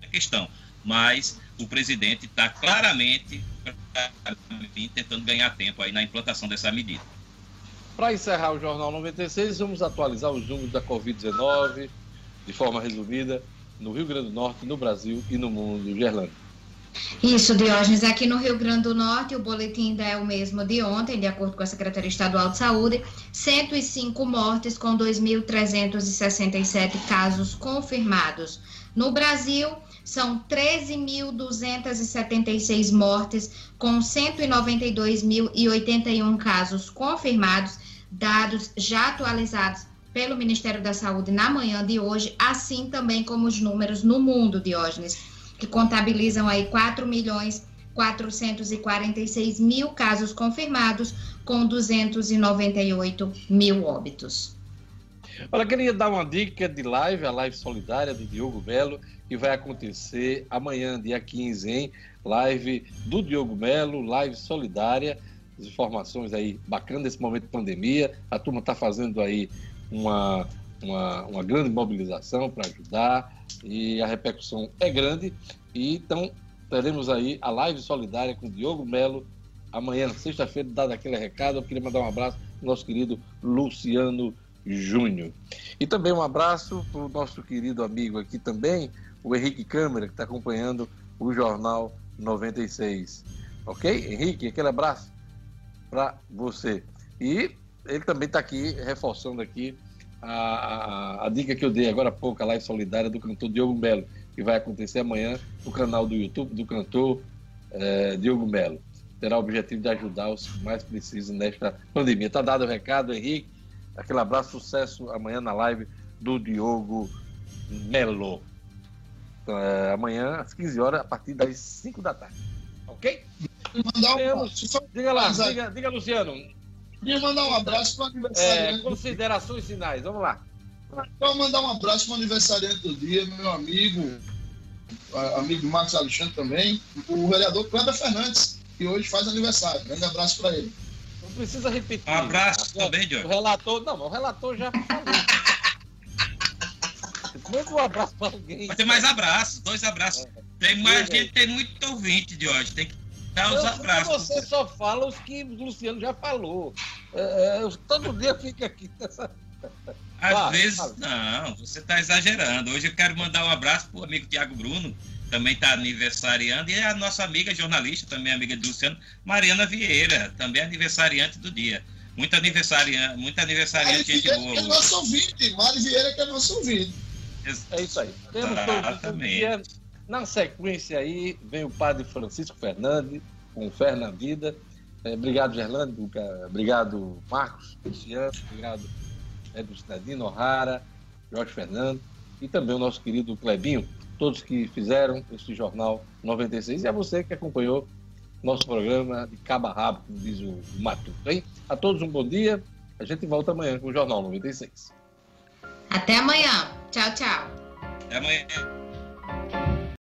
É questão. Mas o presidente está claramente tentando ganhar tempo aí na implantação dessa medida. Para encerrar o Jornal 96, vamos atualizar os números da Covid-19 de forma resumida no Rio Grande do Norte, no Brasil e no mundo. Gerlando. Isso, Diógenes. Aqui no Rio Grande do Norte, o boletim ainda é o mesmo de ontem, de acordo com a Secretaria Estadual de Saúde. 105 mortes com 2.367 casos confirmados. No Brasil, são 13.276 mortes com 192.081 casos confirmados, dados já atualizados pelo Ministério da Saúde na manhã de hoje, assim também como os números no mundo, Diógenes que contabilizam aí 4 milhões 446 mil casos confirmados, com 298 mil óbitos. Olha, queria dar uma dica de live, a live solidária do Diogo Melo, que vai acontecer amanhã, dia 15, hein? Live do Diogo Melo, live solidária, as informações aí bacanas nesse momento de pandemia. A turma está fazendo aí uma, uma, uma grande mobilização para ajudar e a repercussão é grande. E então teremos aí a live solidária com Diogo Melo amanhã, sexta-feira, dado aquele recado. Eu queria mandar um abraço ao nosso querido Luciano Júnior. E também um abraço para o nosso querido amigo aqui também, o Henrique Câmara, que está acompanhando o Jornal 96. Ok? Henrique, aquele abraço para você. E ele também está aqui, reforçando aqui a, a, a, dica que eu dei agora há pouco, a live solidária do cantor Diogo Melo, que vai acontecer amanhã no canal do YouTube do cantor é, Diogo Melo. Terá o objetivo de ajudar os que mais precisam nesta pandemia. Está dado o recado, Henrique. Aquele abraço, sucesso amanhã na live do Diogo Melo. É, amanhã, às 15 horas, a partir das 5 da tarde. Ok? Mandar um... Diga lá, diga, diga Luciano. Queria mandar um abraço para o aniversariante. É, considerações finais, vamos lá. Então, mandar um abraço para o aniversariante do dia, meu amigo, amigo Marcos Alexandre também, o vereador Cléber Fernandes, que hoje faz aniversário. Grande abraço para ele. Não precisa repetir. Um abraço também, Diogo. O relator, não, o relator já falou. Manda um abraço para alguém. Mas tem mais abraços, dois abraços. É. Tem mais gente, tem muito ouvinte de hoje. Tem que dar os abraços. Você só fala os que o Luciano já falou. É, é todo dia fica aqui nessa. Às ah, vezes, não, você está exagerando. Hoje eu quero mandar um abraço para o amigo Tiago Bruno, também está aniversariando, e a nossa amiga jornalista, também amiga do Luciano, Mariana Vieira, também aniversariante do dia. Muito aniversariante, muito aniversariante gente boa. Que é nosso ouvinte, Mari Vieira que é nosso ouvinte. É isso aí. Temos Exatamente. Na sequência aí, vem o padre Francisco Fernandes, com Fé na Vida. É, obrigado, Gerlando. Obrigado, Marcos, Cristiano. Obrigado, Edson Cidadino, O'Hara, Jorge Fernando. E também o nosso querido Clebinho. Todos que fizeram este Jornal 96. E a você que acompanhou nosso programa de cabo a rabo, como diz o Matuto. Hein? A todos um bom dia. A gente volta amanhã com o Jornal 96. Até amanhã. Tchau, tchau. Até amanhã.